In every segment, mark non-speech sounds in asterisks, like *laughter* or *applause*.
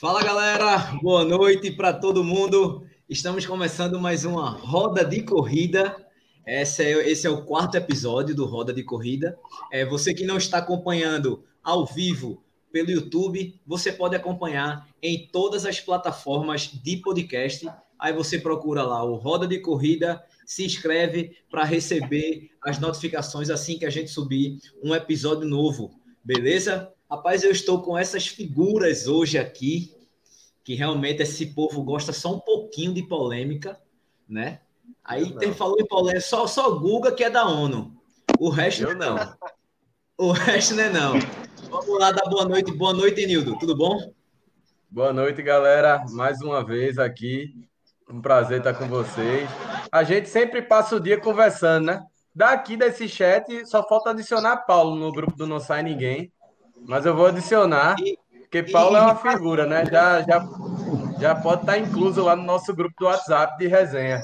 Fala galera, boa noite para todo mundo. Estamos começando mais uma roda de corrida. Esse é, esse é o quarto episódio do Roda de Corrida. É, você que não está acompanhando ao vivo pelo YouTube, você pode acompanhar em todas as plataformas de podcast. Aí você procura lá o Roda de Corrida, se inscreve para receber as notificações assim que a gente subir um episódio novo, beleza? Rapaz, eu estou com essas figuras hoje aqui, que realmente esse povo gosta só um pouquinho de polêmica, né? Aí tem, falou em polêmica, só, só Guga que é da ONU. O resto eu não. O resto não é não. Vamos lá dar boa noite. Boa noite, Nildo. Tudo bom? Boa noite, galera. Mais uma vez aqui. Um prazer estar com vocês. A gente sempre passa o dia conversando, né? Daqui desse chat, só falta adicionar Paulo no grupo do Não Sai Ninguém. Mas eu vou adicionar, porque Paulo é uma figura, né? Já, já, já pode estar incluso lá no nosso grupo do WhatsApp de resenha.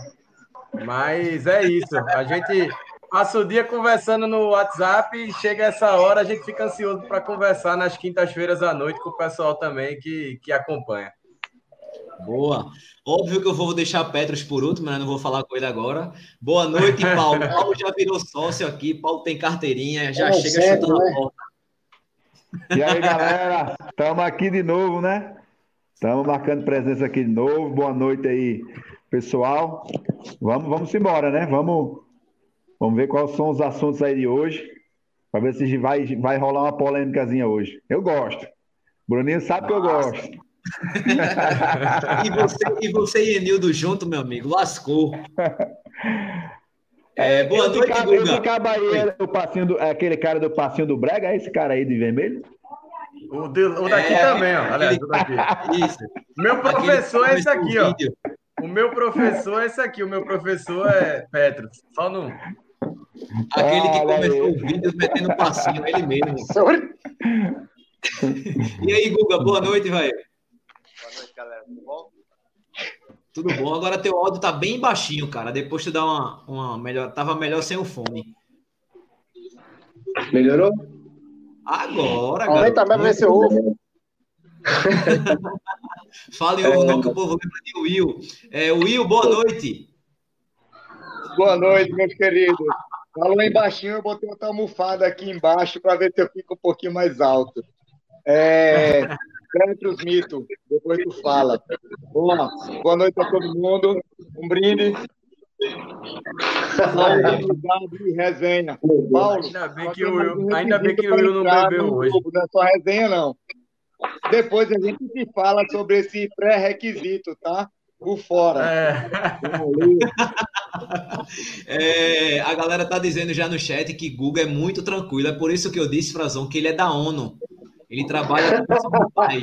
Mas é isso. A gente passa o dia conversando no WhatsApp e chega essa hora, a gente fica ansioso para conversar nas quintas-feiras à noite com o pessoal também que, que acompanha. Boa. Óbvio que eu vou deixar Petros por último, mas não vou falar com ele agora. Boa noite, Paulo. *laughs* Paulo já virou sócio aqui, Paulo tem carteirinha, já é chega certo, chutando né? a porta. E aí, galera, estamos aqui de novo, né? Estamos marcando presença aqui de novo. Boa noite aí, pessoal. Vamos, vamos embora, né? Vamos, vamos ver quais são os assuntos aí de hoje, para ver se vai, vai rolar uma polêmicazinha hoje. Eu gosto. Bruninho sabe Nossa. que eu gosto. *laughs* e, você, e você e Enildo junto, meu amigo, lascou. *laughs* É, boa esse noite, cara, Guga. Esse aí é o passinho do, é aquele cara do passinho do Brega, é esse cara aí de vermelho? O, de, o daqui é, também, ó. Aliás, o daqui. Isso. Meu professor é esse aqui, ó. O meu professor é esse aqui. O meu professor é Petro. Só no. Aquele que começou o vídeo metendo passinho, ele mesmo. *laughs* e aí, Guga, boa noite, velho. Boa noite, galera. Tudo bom? Tudo bom. Agora teu áudio tá bem baixinho, cara. Depois tu dá uma, uma melhor. Tava melhor sem o fone. Melhorou? Agora, Aumenta mesmo ver se ovo. *laughs* Fala em ovo, não, que o povo lembra de Will. É, Will, boa noite. Boa noite, meus queridos. Falou em baixinho, eu botei outra almofada aqui embaixo para ver se eu fico um pouquinho mais alto. É, *laughs* Petros Mito, depois tu fala. Boa, boa noite a todo mundo. Um brinde. Saúde, resenha. Paulo, ainda bem que o, ainda bem que o Will não bebeu hoje. Não é só resenha, não. Depois a gente se fala sobre esse pré-requisito, tá? Por fora. É. *laughs* é, a galera tá dizendo já no chat que Google é muito tranquilo. É por isso que eu disse, Frazão, que ele é da ONU. Ele trabalha com pais.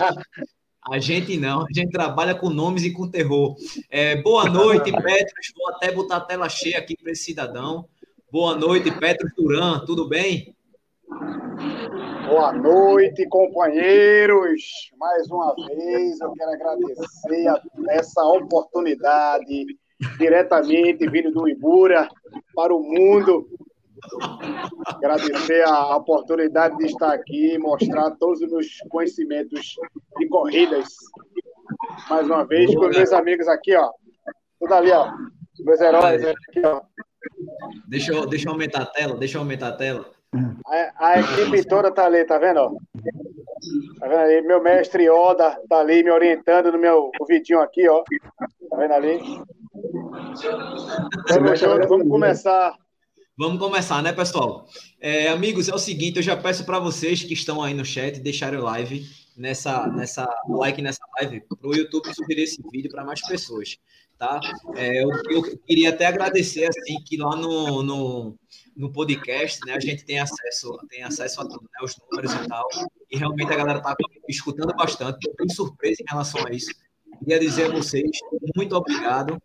A gente não, a gente trabalha com nomes e com terror. É, boa noite, *laughs* Petros. Vou até botar a tela cheia aqui para esse cidadão. Boa noite, Petros Duran, tudo bem? Boa noite, companheiros. Mais uma vez eu quero agradecer a essa oportunidade diretamente vindo do Ibura para o mundo Agradecer a oportunidade de estar aqui, mostrar todos os meus conhecimentos de corridas. Mais uma vez, com meus amigos aqui, ó. Tudo ali, ó. Meus heróis aqui, ó. Deixa eu, deixa eu aumentar a tela, deixa eu aumentar a tela. A, a equipe toda tá ali, tá vendo? Tá vendo ali? Meu mestre Oda tá ali me orientando no meu vidinho aqui, ó. Tá vendo ali? Vamos, vamos começar Vamos começar, né, pessoal? É, amigos, é o seguinte, eu já peço para vocês que estão aí no chat deixarem o live nessa, nessa like nessa live para o YouTube sugerir esse vídeo para mais pessoas, tá? É, eu, eu, queria até agradecer assim que lá no, no, no, podcast, né, a gente tem acesso tem acesso a tudo, né, os números e tal, e realmente a galera tá escutando bastante. Eu tenho surpresa em relação a isso. Queria dizer a vocês muito obrigado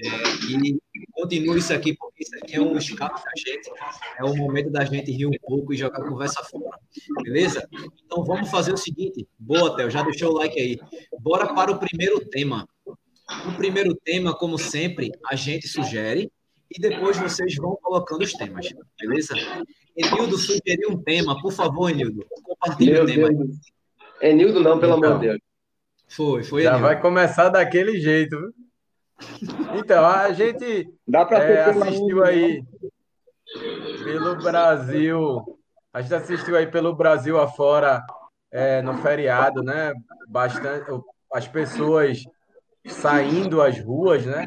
é, e continue isso aqui, porque isso aqui é um escape da gente. É o momento da gente rir um pouco e jogar a conversa fora. Beleza? Então vamos fazer o seguinte. Boa, Theo, já deixou o like aí. Bora para o primeiro tema. O primeiro tema, como sempre, a gente sugere e depois vocês vão colocando os temas. Beleza? Enildo sugeriu um tema. Por favor, Enildo, compartilhe Meu o tema. Deus. Enildo não, pelo então, amor de Deus. Foi, foi. Já vai começar daquele jeito. Viu? Então, a gente Dá para é, assistiu aí pelo Brasil. A gente assistiu aí pelo Brasil afora é, no feriado, né? Bastante as pessoas saindo às ruas, né?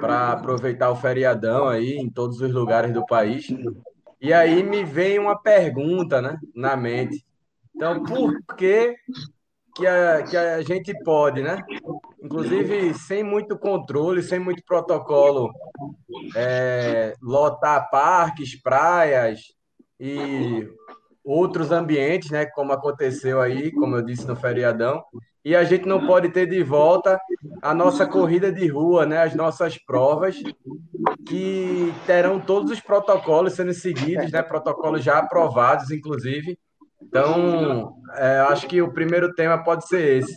Para aproveitar o feriadão aí em todos os lugares do país. E aí me vem uma pergunta, né? Na mente. Então, por que que a, que a gente pode, né? Inclusive, sem muito controle, sem muito protocolo, é, lotar parques, praias e outros ambientes, né? Como aconteceu aí, como eu disse no feriadão. E a gente não pode ter de volta a nossa corrida de rua, né? As nossas provas, que terão todos os protocolos sendo seguidos, né? Protocolos já aprovados, inclusive então, é, acho que o primeiro tema pode ser esse.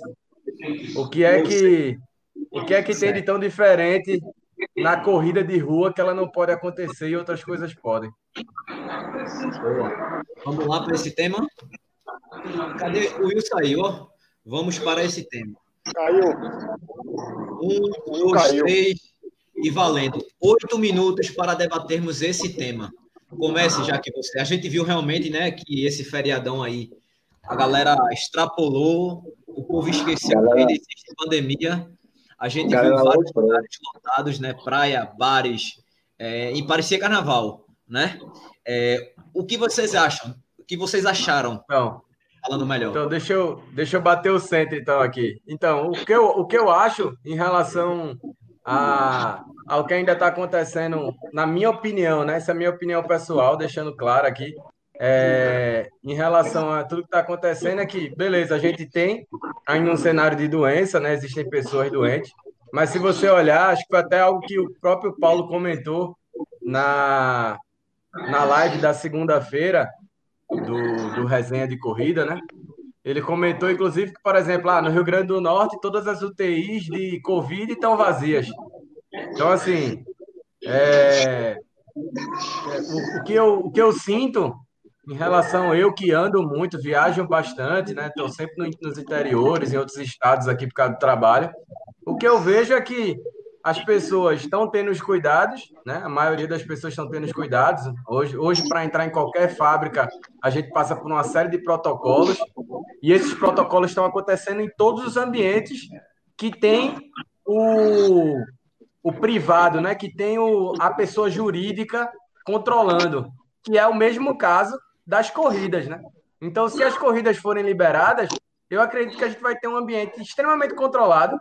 O que é que, o que, é que tem de tão diferente na corrida de rua que ela não pode acontecer e outras coisas podem? Boa. Vamos lá para esse tema? Cadê? O Will saiu, Vamos para esse tema. Caiu. Um, dois, Caiu. três e valendo. Oito minutos para debatermos esse tema. Comece já que você. A gente viu realmente, né, que esse feriadão aí, a galera extrapolou, o povo esqueceu galera... que existe pandemia. A gente galera viu vários lugares lotados, né, praia, bares, é, e parecia carnaval, né? É, o que vocês acham? O que vocês acharam? Então, falando melhor. Então, deixa eu, deixa eu bater o centro então aqui. Então, o que eu, o que eu acho em relação a, ao que ainda está acontecendo, na minha opinião, né? Essa é a minha opinião pessoal, deixando claro aqui, é, em relação a tudo que está acontecendo, é que, beleza, a gente tem ainda um cenário de doença, né? Existem pessoas doentes, mas se você olhar, acho que foi até algo que o próprio Paulo comentou na, na live da segunda-feira do, do resenha de corrida, né? Ele comentou, inclusive, que, por exemplo, lá no Rio Grande do Norte, todas as UTIs de Covid estão vazias. Então, assim, é, é, o, o, que eu, o que eu sinto em relação eu que ando muito, viajo bastante, né? Estou sempre no, nos interiores, em outros estados aqui por causa do trabalho. O que eu vejo é que as pessoas estão tendo os cuidados, né? A maioria das pessoas estão tendo os cuidados. Hoje, hoje para entrar em qualquer fábrica, a gente passa por uma série de protocolos e esses protocolos estão acontecendo em todos os ambientes que tem o, o privado, né? Que tem o, a pessoa jurídica controlando, que é o mesmo caso das corridas, né? Então, se as corridas forem liberadas, eu acredito que a gente vai ter um ambiente extremamente controlado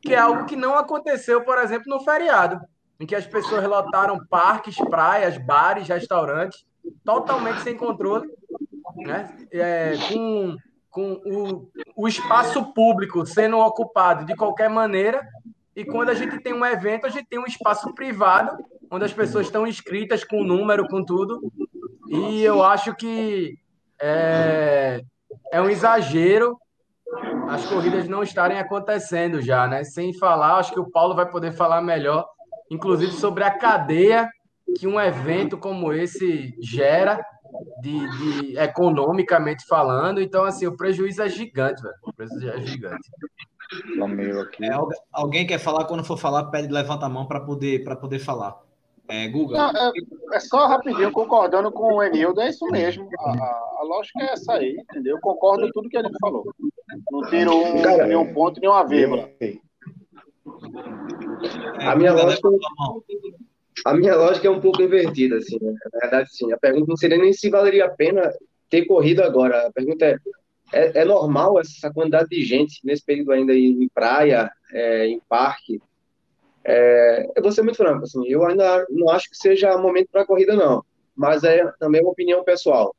que é algo que não aconteceu, por exemplo, no feriado, em que as pessoas lotaram parques, praias, bares, restaurantes, totalmente sem controle, né? É, com, com o, o espaço público sendo ocupado de qualquer maneira, e quando a gente tem um evento, a gente tem um espaço privado, onde as pessoas estão inscritas com o número, com tudo, e eu acho que é, é um exagero as corridas não estarem acontecendo já, né? Sem falar, acho que o Paulo vai poder falar melhor, inclusive sobre a cadeia que um evento como esse gera, de, de economicamente falando. Então, assim, o prejuízo é gigante, velho. O prejuízo é gigante. É, alguém quer falar? Quando for falar, pede levanta a mão para poder, poder falar. É, Guga? Não, é, é, só rapidinho, concordando com o Enildo, é isso mesmo. A, a, a lógica é essa aí, entendeu? Eu concordo com tudo que ele falou. Não tiro um, Cara, nenhum ponto, nenhuma vírgula. A minha lógica. A minha lógica é um pouco invertida, assim, né? Na verdade, sim. A pergunta não seria nem se valeria a pena ter corrido agora. A pergunta é: é, é normal essa quantidade de gente nesse período ainda em praia, é, em parque? É, eu vou ser muito franco, assim, eu ainda não acho que seja momento para corrida, não. Mas é também uma opinião pessoal.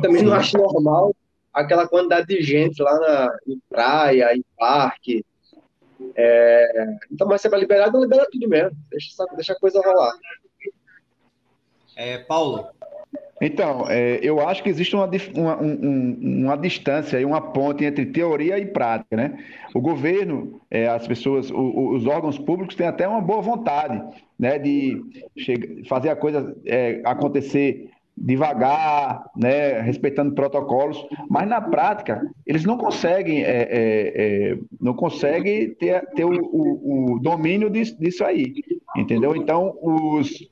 Também não acho normal aquela quantidade de gente lá na, em praia, em parque. É, então, mas se é para liberar, não libera tudo mesmo. Deixa, deixa a coisa rolar. É, Paulo, então, é, eu acho que existe uma, uma, um, uma distância e uma ponte entre teoria e prática, né? O governo, é, as pessoas, o, os órgãos públicos têm até uma boa vontade, né, de chegar, fazer a coisa é, acontecer devagar, né, respeitando protocolos, mas na prática eles não conseguem, é, é, é, não conseguem ter, ter o, o, o domínio disso, disso, aí, entendeu? Então os,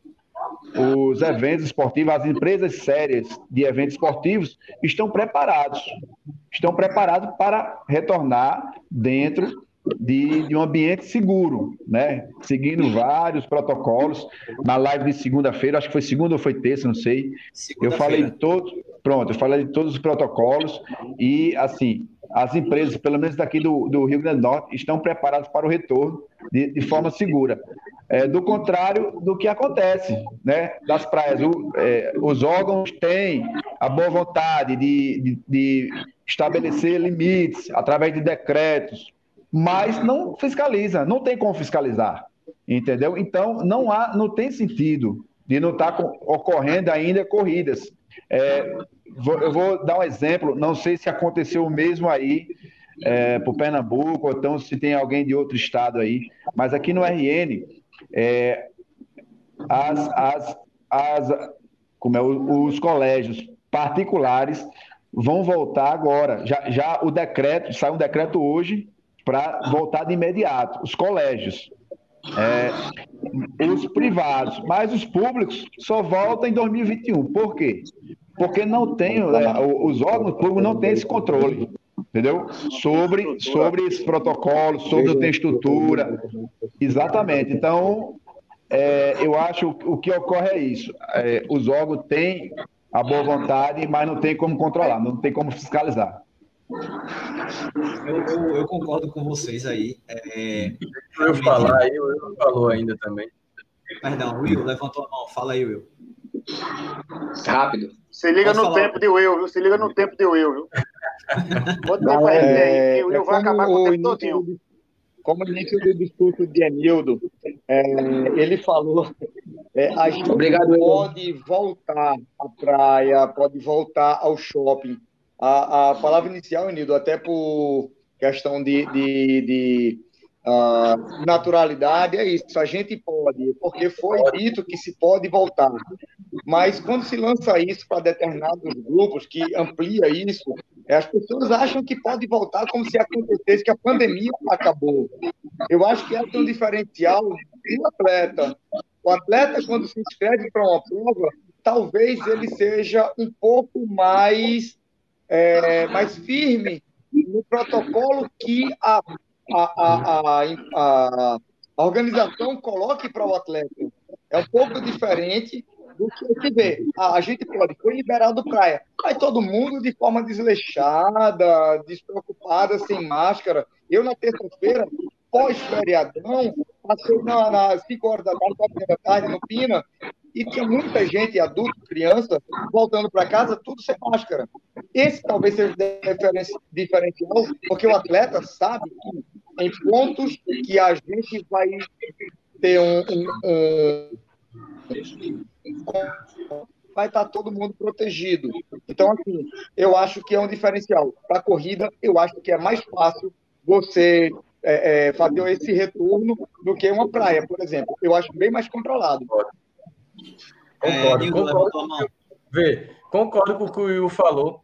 os eventos esportivos, as empresas sérias de eventos esportivos estão preparados, estão preparados para retornar dentro de, de, um ambiente seguro, né? Seguindo vários protocolos. Na live de segunda-feira, acho que foi segunda ou foi terça, não sei. Eu falei de todos, pronto, eu falei de todos os protocolos e assim as empresas, pelo menos daqui do, do Rio Grande do Norte, estão preparadas para o retorno de, de forma segura. É, do contrário do que acontece né, das praias. O, é, os órgãos têm a boa vontade de, de, de estabelecer limites através de decretos, mas não fiscaliza, não tem como fiscalizar, entendeu? Então não há, não tem sentido de não estar tá ocorrendo ainda corridas. É, vou, eu vou dar um exemplo, não sei se aconteceu o mesmo aí é, para o Pernambuco, ou então se tem alguém de outro estado aí, mas aqui no RN, é, as, as, as, como é, os colégios particulares vão voltar agora. Já, já o decreto, sai um decreto hoje para voltar de imediato. Os colégios, é, os privados, mas os públicos só voltam em 2021. Por quê? Porque não tem, é, os órgãos públicos não têm esse controle, entendeu? Sobre, sobre esses protocolos, sobre tem estrutura. Exatamente. Então, é, eu acho que o que ocorre é isso. É, os órgãos têm a boa vontade, mas não tem como controlar, não tem como fiscalizar. Eu, eu, eu, concordo com vocês aí. É, eu falar aí, o Will falou ainda também. Perdão, Will, levantou a mão. Fala aí, Will. Rápido. Se liga Posso no falar? tempo de Will, viu? Se liga no tempo de Will, viu? Quanto tempo aí, é, o Will vai acabar com o tempo todinho. Como no início do discurso de Emildo, é, ele falou, é, a gente Obrigado, pode voltar à praia, pode voltar ao shopping, a, a palavra inicial, Nildo, até por questão de, de, de uh, naturalidade, é isso. A gente pode, porque foi dito que se pode voltar. Mas quando se lança isso para determinados grupos, que amplia isso, é, as pessoas acham que pode voltar como se acontecesse que a pandemia acabou. Eu acho que é um diferencial do atleta. O atleta, quando se inscreve para uma prova, talvez ele seja um pouco mais é, firme no protocolo que a, a, a, a, a organização coloque para o atleta. É um pouco diferente do que se vê. A, gente pode, foi liberado praia. Vai todo mundo de forma desleixada, despreocupada, sem máscara. Eu, na terça-feira, pós-feriadão, passei na, nas 5 horas da tarde, 4 da tarde, no Pina, e tinha muita gente, adulto, criança, voltando para casa, tudo sem máscara. Esse talvez seja o diferencial, porque o atleta sabe que em pontos que a gente vai ter um, um, um vai estar todo mundo protegido. Então, assim, eu acho que é um diferencial. Para a corrida, eu acho que é mais fácil você é, é, fazer esse retorno do que uma praia, por exemplo. Eu acho bem mais controlado. Concordo, é, concordo. Vê, concordo com o que o Will falou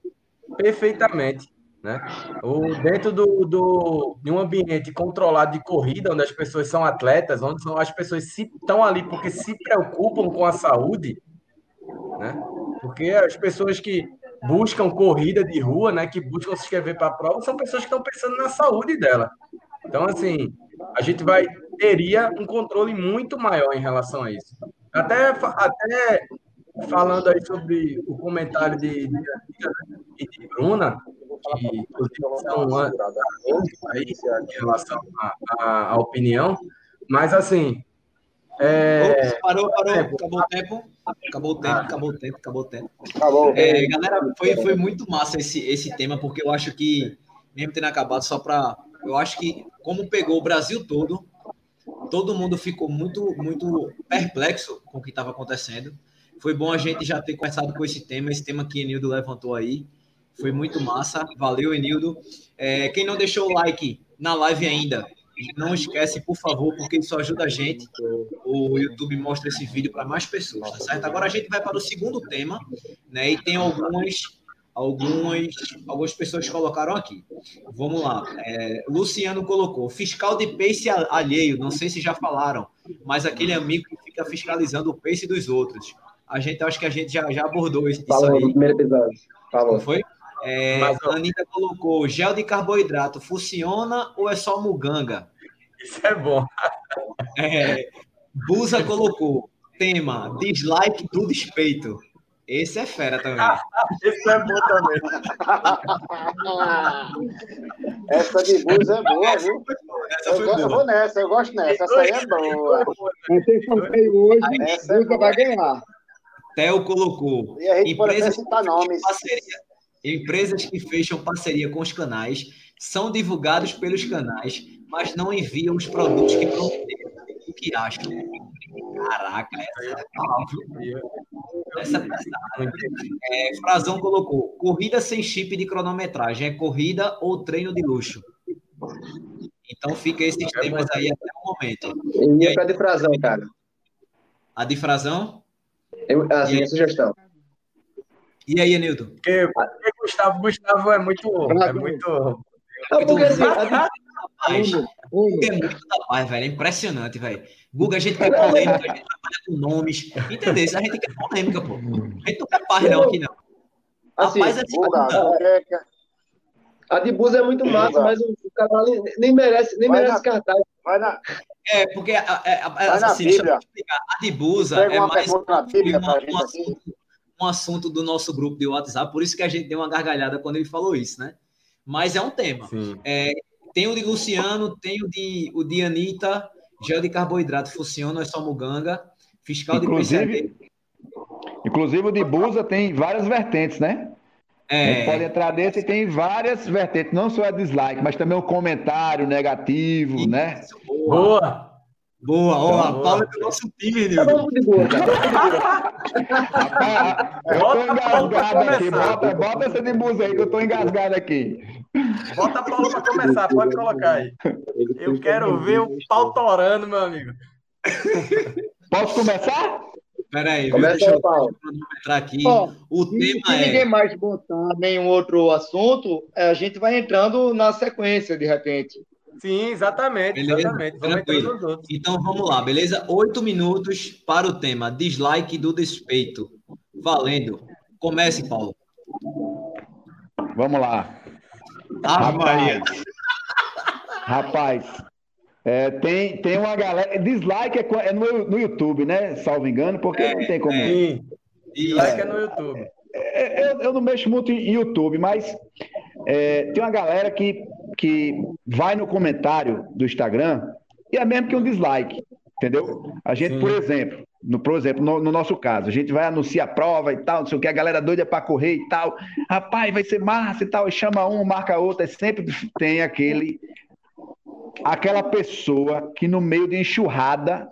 perfeitamente. Né? O, dentro do, do, de um ambiente controlado de corrida, onde as pessoas são atletas, onde são, as pessoas estão ali porque se preocupam com a saúde, né? porque as pessoas que buscam corrida de rua, né, que buscam se inscrever para a prova, são pessoas que estão pensando na saúde dela. Então, assim, a gente vai teria um controle muito maior em relação a isso. Até, até falando aí sobre o comentário de, de, de, de Bruna, que inclusive são aí em relação à opinião, mas assim. É... Ops, parou, parou, acabou o tempo. Acabou o tempo, acabou o tempo, acabou o tempo. Acabou. É, galera, foi, foi muito massa esse, esse tema, porque eu acho que, mesmo tendo acabado, só para. Eu acho que, como pegou o Brasil todo, todo mundo ficou muito, muito perplexo com o que estava acontecendo. Foi bom a gente já ter começado com esse tema, esse tema que Enildo levantou aí. Foi muito massa. Valeu, Enildo. É, quem não deixou o like na live ainda, não esquece, por favor, porque isso ajuda a gente. O YouTube mostra esse vídeo para mais pessoas, tá certo? Agora a gente vai para o segundo tema, né? E tem algumas, algumas, algumas pessoas colocaram aqui. Vamos lá. É, Luciano colocou: fiscal de pace alheio. Não sei se já falaram, mas aquele amigo que fica fiscalizando o pace dos outros. A gente acho que a gente já, já abordou isso. Falou aí. no primeiro episódio. Falou. Não foi? É, Mas, a Anitta colocou: gel de carboidrato funciona ou é só muganga? Isso é bom. É, Busa colocou: tema dislike do despeito. Esse é fera também. *laughs* Isso é bom também. *laughs* Essa de bus é boa, viu? Essa Eu, foi eu boa. vou nessa, eu gosto nessa. Essa aí é boa. Vai ter sorteio hoje, Essa é Luca vai ganhar. Theo colocou: E a gente pode empresas, citar nomes. parceria, empresas que fecham parceria com os canais são divulgados pelos canais, mas não enviam os produtos que prometeram. O que acham? Caraca, essa é palavra. Essa é pesada. É, Frazão colocou: corrida sem chip de cronometragem, é corrida ou treino de luxo? Então fica esses temas aí até o momento. E pra de frasão, cara. A de Frazão? Eu, a sugestão. E aí, Anilton? Porque, porque Gustavo, Gustavo é muito. É muito. Não, porque assim, a de- Rapaz, Guga é muito da paz, velho. É impressionante, velho. Guga, a gente quer polêmica, a gente trabalha com nomes. Entendeu? A gente quer polêmica, pô. A gente não quer paz, não, aqui não. assim, Rapaz, é segunda. é, a de Bus é muito massa, mas o, o cara nem, nem merece, nem Vai merece na- cartaz. vai na, É, porque a, a, a, assim, deixa eu explicar. A de Busa é uma mais Bíblia uma- um, assunto, um assunto do nosso grupo de WhatsApp, por isso que a gente deu uma gargalhada quando ele falou isso, né? Mas é um tema. Sim. Tem o de Luciano, tem o de, o de Anitta, gel de carboidrato funciona, é só muganga. Fiscal de Inclusive, inclusive o de Busa tem várias vertentes, né? A gente pode É, entrar desse e tem várias vertentes, não só a dislike, mas também o comentário negativo, né? isso, boa. Boa! Boa, ó, a Boa. Paula é do nosso time, Tá bom de boa. Rapaz, eu tô a engasgado aqui, bota, bota essa de Busa aí que eu tô engasgado aqui. Bota a Paula para começar, pode colocar aí. Eu quero ver o pau torando, meu amigo. Posso começar? Pera aí, viu? Começa deixa eu Paulo. entrar aqui. Ó, O Se, tema se ninguém é. mais botar nenhum outro assunto, é, a gente vai entrando na sequência, de repente. Sim, exatamente, Beleza, exatamente. Vamos tranquilo. entrando nos outros. Então vamos lá, beleza? Oito minutos para o tema dislike do despeito. Valendo. Comece, Paulo. Vamos lá. Ave Maria. Rapaz, é, tem, tem uma galera. Dislike é, é no, no YouTube, né? Salvo engano, porque não tem como. Sim, Isso. like é no YouTube. É, Eu, eu não mexo muito em YouTube, mas é, tem uma galera que, que vai no comentário do Instagram e é mesmo que um dislike, entendeu? A gente, Sim. por exemplo, no, por exemplo, no, no nosso caso, a gente vai anunciar a prova e tal, não sei o que, a galera doida para correr e tal. Rapaz, vai ser massa e tal, e chama um, marca outro, e sempre tem aquele aquela pessoa que no meio de enxurrada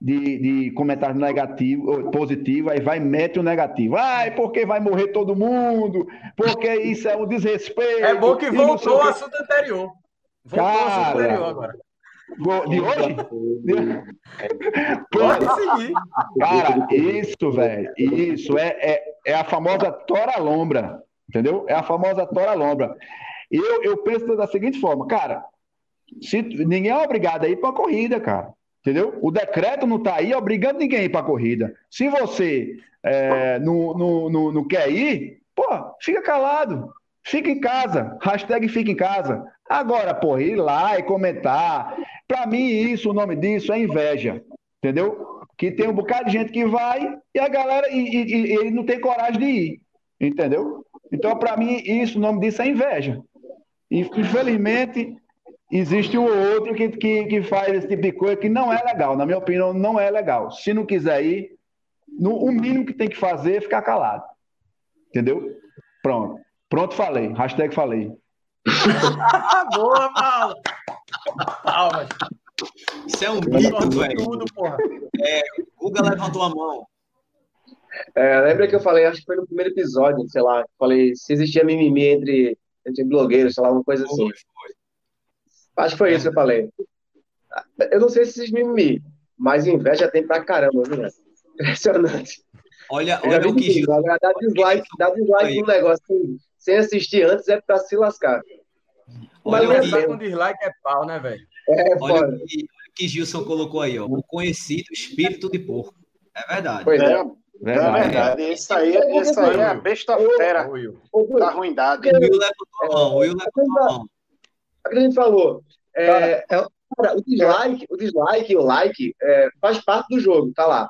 de, de comentário negativo, ou positivo, aí vai e mete o negativo. Ai, porque vai morrer todo mundo, porque isso é um desrespeito. É bom que voltou o o quê. assunto anterior. Voltou o assunto anterior agora. De hoje? Pode seguir. Cara, isso, velho, isso é, é, é a famosa tora lombra, entendeu? É a famosa tora lombra. Eu, eu penso da seguinte forma, cara, se, ninguém é obrigado a ir para a corrida, cara, entendeu? O decreto não está aí obrigando ninguém a ir para a corrida. Se você é, não, não, não, não quer ir, pô, fica calado, fica em casa, hashtag fica em casa. Agora, pô, ir lá e comentar, para mim isso, o nome disso é inveja, entendeu? Que tem um bocado de gente que vai e a galera e, e- e ele não tem coragem de ir, entendeu? Então, para mim, isso, o nome disso é inveja. E, infelizmente, existe um ou outro que, que, que faz esse tipo de coisa que não é legal. Na minha opinião, não é legal. Se não quiser ir, no, o mínimo que tem que fazer é ficar calado. Entendeu? Pronto. Pronto, falei. Hashtag falei. Ah, *laughs* boa, Paulo. Palmas. Isso é um mito, velho. Tudo, porra. Guga levantou a mão. É, lembra que eu falei, acho que foi no primeiro episódio, sei lá, falei se existia mimimi entre, entre blogueiros, sei lá, uma coisa assim. Foi, foi. Acho que foi isso que eu falei. Eu não sei se esses mimimi, mas inveja tem pra caramba, viu, né? Impressionante. Olha, olha o que. Dá dislike, dá dislike no negócio assim, sem assistir antes é pra se lascar. Olha, mas o com dislike é pau, né, velho? É, olha o que, que Gilson colocou aí, ó. O conhecido espírito de porco. É verdade. Pois é. Verdade. É verdade. Isso aí, isso aí é besta-fera da ruindade. O Will levantou a mão. O Will levantou a mão. A gente falou. É, é, cara, o dislike, o dislike e o like é, faz parte do jogo, tá lá.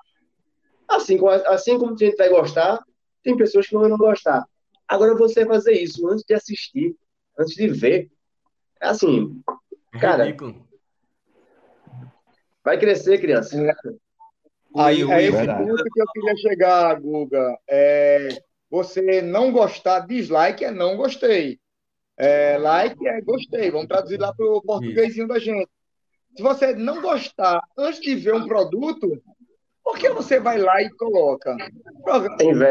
Assim, assim como a gente vai gostar, tem pessoas que não vão gostar. Agora, você fazer isso antes de assistir, antes de ver, é assim, cara. Ridículo. Vai crescer, criança. Aí, é esse ponto que eu queria chegar, Guga. É, você não gostar, dislike é não gostei. É, like é gostei. Vamos traduzir lá para o portuguesinho da gente. Se você não gostar antes de ver um produto, por que você vai lá e coloca?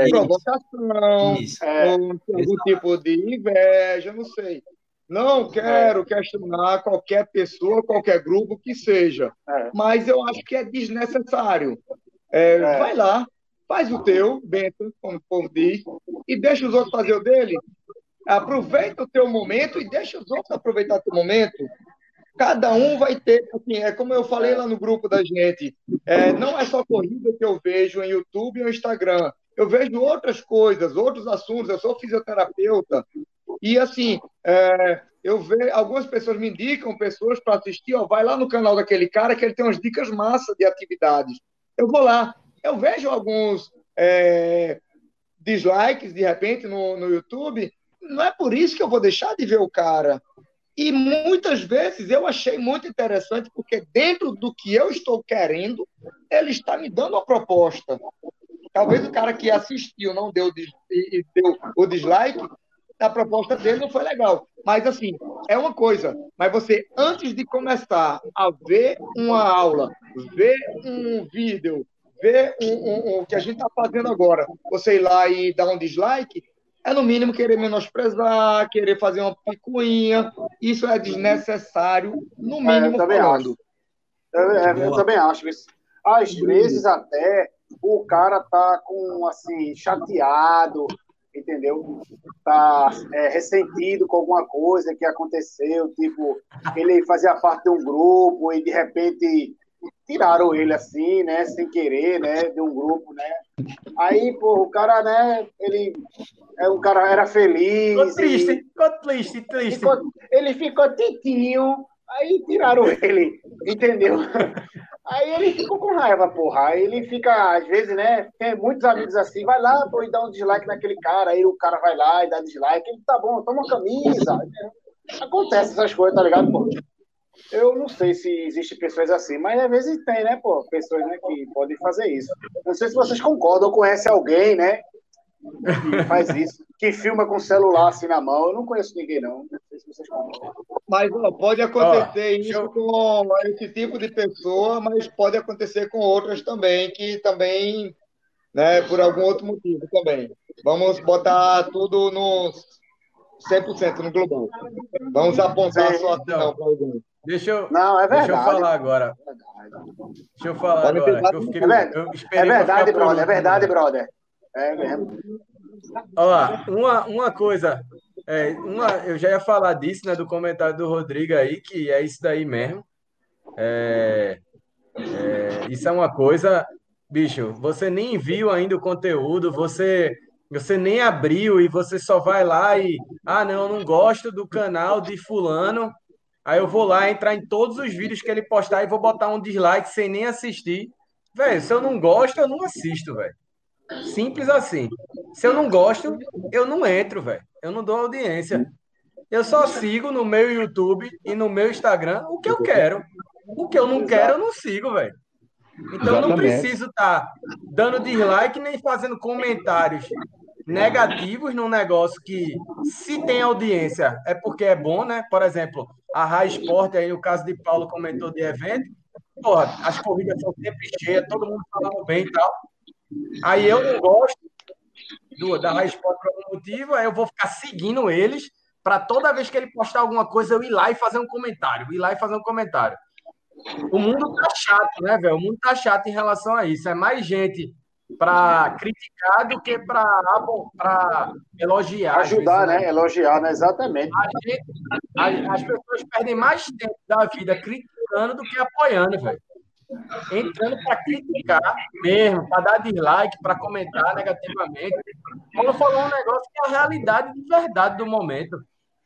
Provocação, é, algum tipo de inveja, não sei. Não quero questionar qualquer pessoa, qualquer grupo que seja, é. mas eu acho que é desnecessário. É, é. Vai lá, faz o teu, Bento, como o povo diz, e deixa os outros fazer o dele. Aproveita o teu momento e deixa os outros aproveitar o teu momento. Cada um vai ter, assim, é como eu falei lá no grupo da gente, é, não é só corrida que eu vejo em YouTube ou Instagram. Eu vejo outras coisas, outros assuntos. Eu sou fisioterapeuta, e assim, é, eu vejo, algumas pessoas me indicam pessoas para assistir, ó, vai lá no canal daquele cara que ele tem umas dicas massa de atividades. Eu vou lá, eu vejo alguns é, dislikes de repente no, no YouTube, não é por isso que eu vou deixar de ver o cara. E muitas vezes eu achei muito interessante, porque dentro do que eu estou querendo, ele está me dando uma proposta. Talvez o cara que assistiu não deu, e deu o dislike, a proposta dele não foi legal. Mas, assim, é uma coisa. Mas você, antes de começar a ver uma aula, ver um vídeo, ver o um, um, um, que a gente está fazendo agora, você ir lá e dar um dislike, é no mínimo querer menosprezar, querer fazer uma picuinha. Isso é desnecessário, no é, mínimo. É, eu também falando. acho. Eu, eu, eu também acho isso. Às vezes, até, o cara tá com, assim, chateado, entendeu? Tá é, ressentido com alguma coisa que aconteceu, tipo, ele fazia parte de um grupo e de repente tiraram ele assim, né, sem querer, né, de um grupo, né? Aí, pô, o cara, né, ele é um cara era feliz. Ficou triste, e, ficou triste, triste. Ficou, ele ficou titinho, aí tiraram *laughs* ele, entendeu? Aí ele ficou com raiva, porra. Aí ele fica, às vezes, né? Tem muitos amigos assim, vai lá, pô, e dá um dislike naquele cara. Aí o cara vai lá e dá dislike. Ele tá bom, toma uma camisa. Acontece essas coisas, tá ligado, pô? Eu não sei se existe pessoas assim, mas às vezes tem, né, pô? Pessoas né, que podem fazer isso. Não sei se vocês concordam ou conhecem alguém, né? Que faz isso que filma com celular assim na mão. Eu não conheço ninguém, não. Não sei se vocês Mas ó, pode acontecer isso eu... com esse tipo de pessoa, mas pode acontecer com outras também, que também, né, por algum outro motivo também. Vamos botar tudo no 100% no global. Vamos apontar Sim, só então, para alguém. Deixa eu, não, é verdade. Deixa eu falar agora. Deixa eu falar agora. Eu fiquei, eu é verdade, brother. É verdade, brother. É mesmo. Olha uma, uma coisa, é, uma, eu já ia falar disso, né, do comentário do Rodrigo aí, que é isso daí mesmo. É, é, isso é uma coisa, bicho, você nem viu ainda o conteúdo, você você nem abriu e você só vai lá e, ah, não, eu não gosto do canal de fulano, aí eu vou lá entrar em todos os vídeos que ele postar e vou botar um dislike sem nem assistir. Velho, se eu não gosto, eu não assisto, velho. Simples assim. Se eu não gosto, eu não entro, velho. Eu não dou audiência. Eu só sigo no meu YouTube e no meu Instagram o que eu quero. O que eu não quero, eu não sigo, velho. Então eu não preciso estar tá dando dislike nem fazendo comentários negativos num negócio que, se tem audiência, é porque é bom, né? Por exemplo, a Rai Sport, aí o caso de Paulo comentou de evento, porra, as corridas são sempre cheias, todo mundo falando bem e tal. Aí eu não gosto do, da Raiz Sport por algum motivo, aí eu vou ficar seguindo eles para toda vez que ele postar alguma coisa eu ir lá e fazer um comentário, ir lá e fazer um comentário. o mundo tá chato, né, velho? O mundo tá chato em relação a isso. É mais gente para criticar do que para elogiar. Ajudar, vezes, né? né? Elogiar, né? Exatamente. Gente, a, as pessoas perdem mais tempo da vida criticando do que apoiando, velho. Entrando para criticar mesmo, para dar dislike, para comentar negativamente. Paulo falou um negócio que é a realidade de verdade do momento.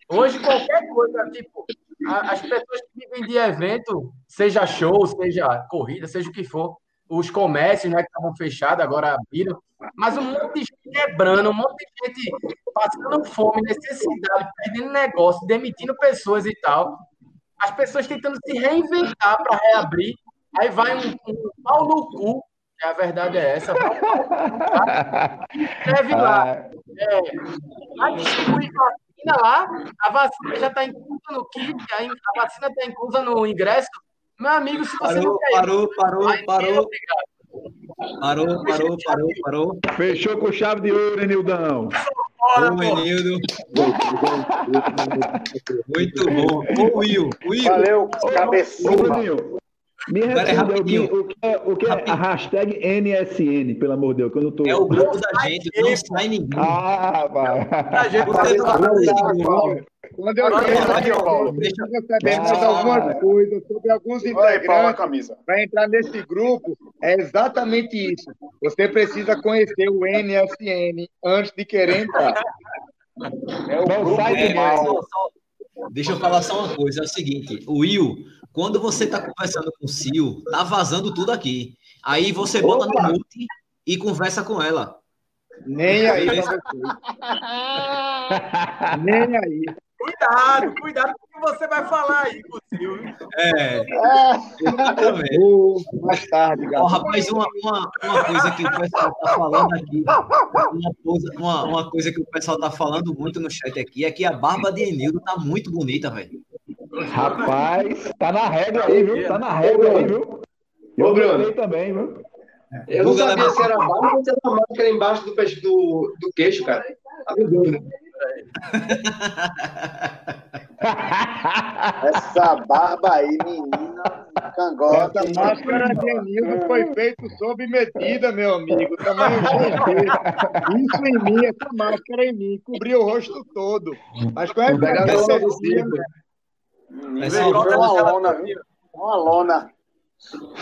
Hoje, qualquer coisa, tipo, as pessoas que vivem de evento, seja show, seja corrida, seja o que for, os comércios, né, que estavam fechados, agora abriram, mas um monte de gente quebrando, um monte de gente passando fome, necessidade, perdendo negócio, demitindo pessoas e tal. As pessoas tentando se reinventar para reabrir, aí vai um, um pau no cu, que a verdade é essa, escreve lá, é, vai distribuir vacina lá, a vacina já está inclusa no kit, a vacina está inclusa no ingresso, meu amigo, se você parou, não quer parou, parou, parou, parou. Parou, parou, parou, parou. Fechou com chave de ouro, Enildão. Bora, Enildo. Muito bom. Ô, Will. Will. Valeu, cabeçudo. Me responda o que, o que, é, o que é a hashtag NSN, pelo amor de Deus, que eu não tô... É o grupo da gente, não sai ninguém. Ah, vai. A gente Você não tá quando eu deixa eu saber mais alguma coisa sobre alguns integrantes. para entrar nesse grupo, é exatamente isso. Você precisa conhecer o NSN antes de querer entrar. É o não sai do mal. Deixa eu falar só uma coisa, é o seguinte, o Will, quando você está conversando com o Sil, tá vazando tudo aqui. Aí você bota no mute e conversa com ela. Nem aí *laughs* Nem aí. Cuidado, cuidado com o que você vai falar aí com o Silvio. É. Exatamente. Uh, mais tarde, galera. Oh, rapaz, uma, uma, uma coisa que o pessoal tá falando aqui, uma coisa, uma, uma coisa que o pessoal tá falando muito no chat aqui é que a barba de Enildo tá muito bonita, velho. Rapaz, tá na regra aí, viu? Tá na regra aí, viu? Eu Bruno. também, viu? Eu não sabia se era barba ou se era uma máscara embaixo do, do, do queixo, cara. Tá me dúvida. Essa barba aí, menina, cangota. Essa máscara de Enildo foi feita sob medida, meu amigo. Tamanho Isso em mim, essa máscara em mim, cobriu o rosto todo. Mas qual é a diferença? Menino, uma lona, viu? Uma lona.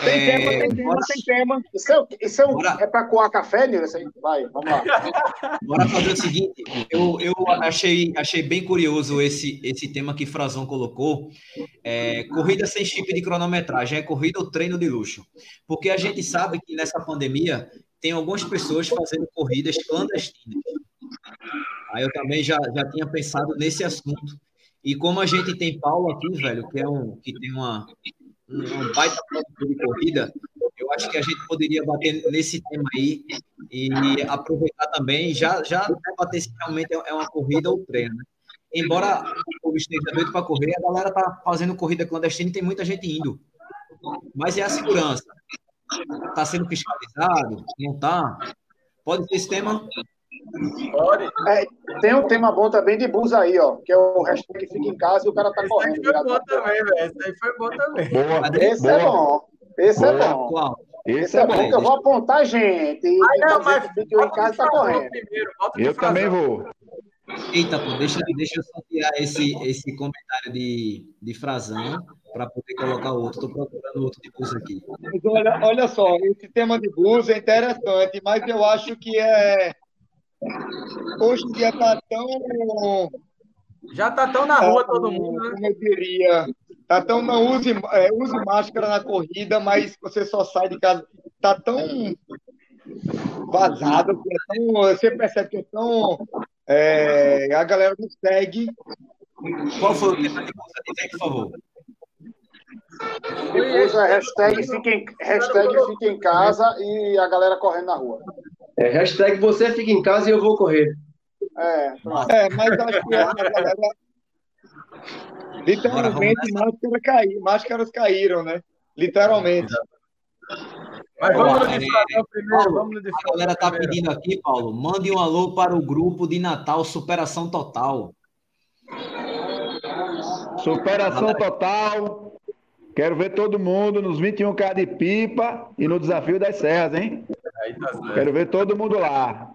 Tem é, tema, tem tema, tem tema. Isso é, isso é, um, é para coar café, Nilson? Vai, vamos lá. Bora fazer o seguinte, eu, eu achei, achei bem curioso esse, esse tema que Frazão colocou, é, corrida sem chip de cronometragem, é corrida ou treino de luxo? Porque a gente sabe que nessa pandemia tem algumas pessoas fazendo corridas clandestinas. Aí eu também já, já tinha pensado nesse assunto. E como a gente tem Paulo aqui, velho, que é um que tem uma um baita de corrida, eu acho que a gente poderia bater nesse tema aí e aproveitar também, já, já debater se realmente é uma corrida ou treino. Né? Embora o esteja doido para correr, a galera tá fazendo corrida clandestina e tem muita gente indo. Mas é a segurança. Está sendo fiscalizado? Não está? Pode ser esse tema? Pode. É, tem um tema bom também de bus aí, ó, que é o hashtag fica em casa e o cara tá correndo. Esse foi bom também, velho. Esse aí foi bom também. Boa, Esse é boa. é bom. Esse é bom. Qual? Esse, Esse é, é bom, que eu vou apontar gente. Ah, não, mas fica em casa tá correndo. Primeiro, eu também vou. Eita, pô, deixa, deixa eu só tirar esse, esse comentário de, de Frazão para poder colocar outro. Estou procurando outro de bus aqui. Mas olha, olha só, esse tema de bus é interessante, mas eu acho que é Hoje em dia tá tão. Já tá tão na rua todo mundo, né? Como eu diria. Tá tão. Não use, é, use máscara na corrida, mas você só sai de casa. Tá tão vazado, é tão, você percebe que é tão. É, a galera não segue. Qual foi o tema de você, por favor? Depois a hashtag fica, em, hashtag fica em casa e a galera correndo na rua. É, hashtag você fica em casa e eu vou correr. É, é mas acho que a galera. Literalmente, máscaras, caí, máscaras caíram, né? Literalmente. Mas vamos no disfarçar primeiro. Vamos no a galera tá pedindo aqui, Paulo. Mande um alô para o grupo de Natal Superação Total. Superação Total. Quero ver todo mundo nos 21K de pipa e no desafio das serras, hein? Tá Quero ver todo mundo lá.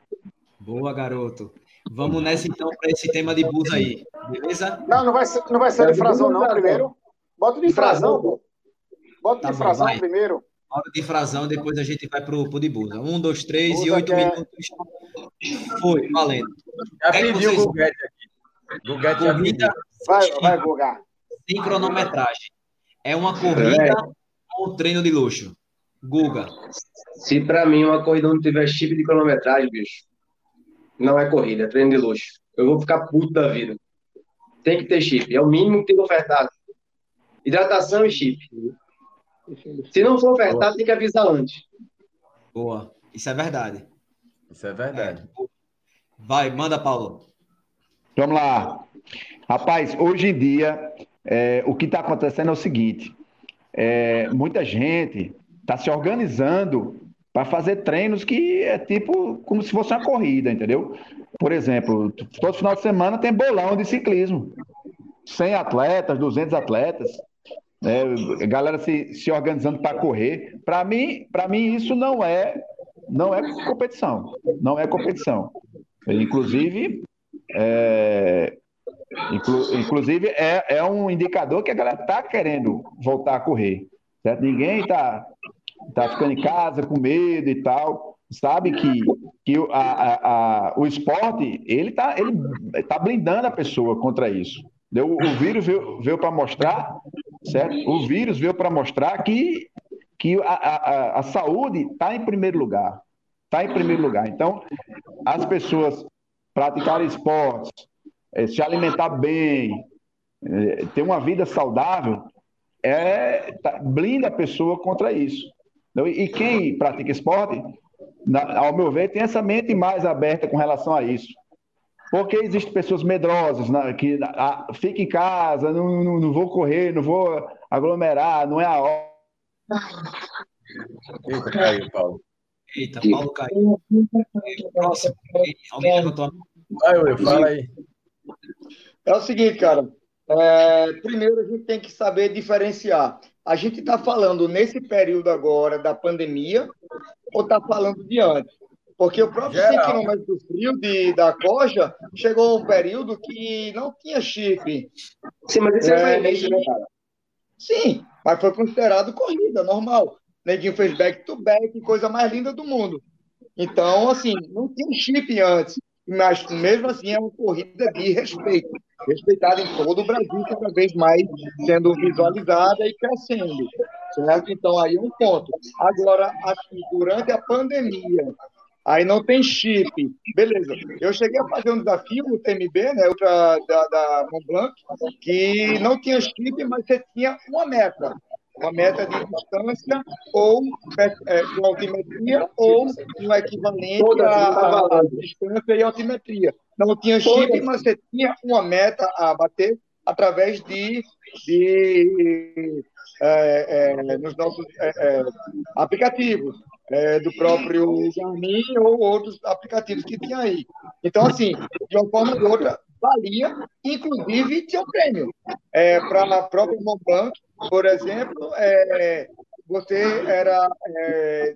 Boa, garoto. Vamos nessa então para esse tema de bus aí, beleza? Não, não vai ser, não vai ser de frasão não primeiro. Bota de frasão, pô. Bota tá de frasão bom, primeiro. Hora de frasão, depois a gente vai pro, pro de busa. Um, dois, três busa e oito quer... minutos. Foi, valendo. Já é pediu vocês... o Guguete aqui. Guguete corrida vai, vai, Guga. Sem cronometragem. É uma corrida é. ou um treino de luxo? Guga. Se para mim uma corrida não tiver chip de cronometragem, bicho, não é corrida, é treino de luxo. Eu vou ficar puto da vida. Tem que ter chip, é o mínimo que tem que ofertar. Hidratação e chip. Se não for ofertado, Boa. tem que avisar antes. Boa, isso é verdade. Isso é verdade. É. Vai, manda, Paulo. Vamos lá. Rapaz, hoje em dia, é, o que está acontecendo é o seguinte: é, muita gente está se organizando para fazer treinos que é tipo como se fosse uma corrida, entendeu? Por exemplo, todo final de semana tem bolão de ciclismo. 100 atletas, 200 atletas, né? galera se, se organizando para correr. Para mim, para mim isso não é não é competição, não é competição. Inclusive, é, inclu, inclusive é, é um indicador que a galera está querendo voltar a correr. Certo? Ninguém está tá ficando em casa com medo e tal. Sabe que, que a, a, a, o esporte ele está ele tá blindando a pessoa contra isso. O, o vírus veio, veio para mostrar, certo? O vírus veio para mostrar que, que a, a, a saúde está em primeiro lugar. Está em primeiro lugar. Então, as pessoas praticarem esportes, é, se alimentar bem, é, ter uma vida saudável, é, tá, blinda a pessoa contra isso. Então, e quem pratica esporte, na, ao meu ver, tem essa mente mais aberta com relação a isso. Porque existem pessoas medrosas né, que a, fica em casa, não, não, não, vou correr, não vou aglomerar, não é a hora. Eita, caiu, Paulo. Eita, Paulo caiu. Próximo. Alguém levantou Vai, Will, fala aí. É o seguinte, cara. É, primeiro, a gente tem que saber diferenciar. A gente está falando nesse período agora da pandemia ou está falando de antes? Porque o próprio 100 km do frio de, da Coja chegou um período que não tinha chip. Sim, mas isso é, é início, né, cara? Sim, mas foi considerado corrida, normal. Neguinho fez back-to-back, coisa mais linda do mundo. Então, assim, não tinha chip antes mas mesmo assim é uma corrida de respeito, respeitada em todo o Brasil, cada vez mais sendo visualizada e crescendo, certo? Então aí é um ponto. Agora, aqui, durante a pandemia, aí não tem chip, beleza. Eu cheguei a fazer um desafio no TMB, né, da, da Mont Blanc, que não tinha chip, mas você tinha uma meta uma meta de distância ou é, com altimetria ou um equivalente à distância e altimetria. Não tinha chip, mas você tinha uma meta a bater através de, de é, é, nos nossos é, é, aplicativos. É, do próprio Garmin ou outros aplicativos que tinha aí. Então, assim, de uma forma ou de outra, valia, inclusive um prêmio. É, Para a própria Mont Blanc, por exemplo, é, você era é,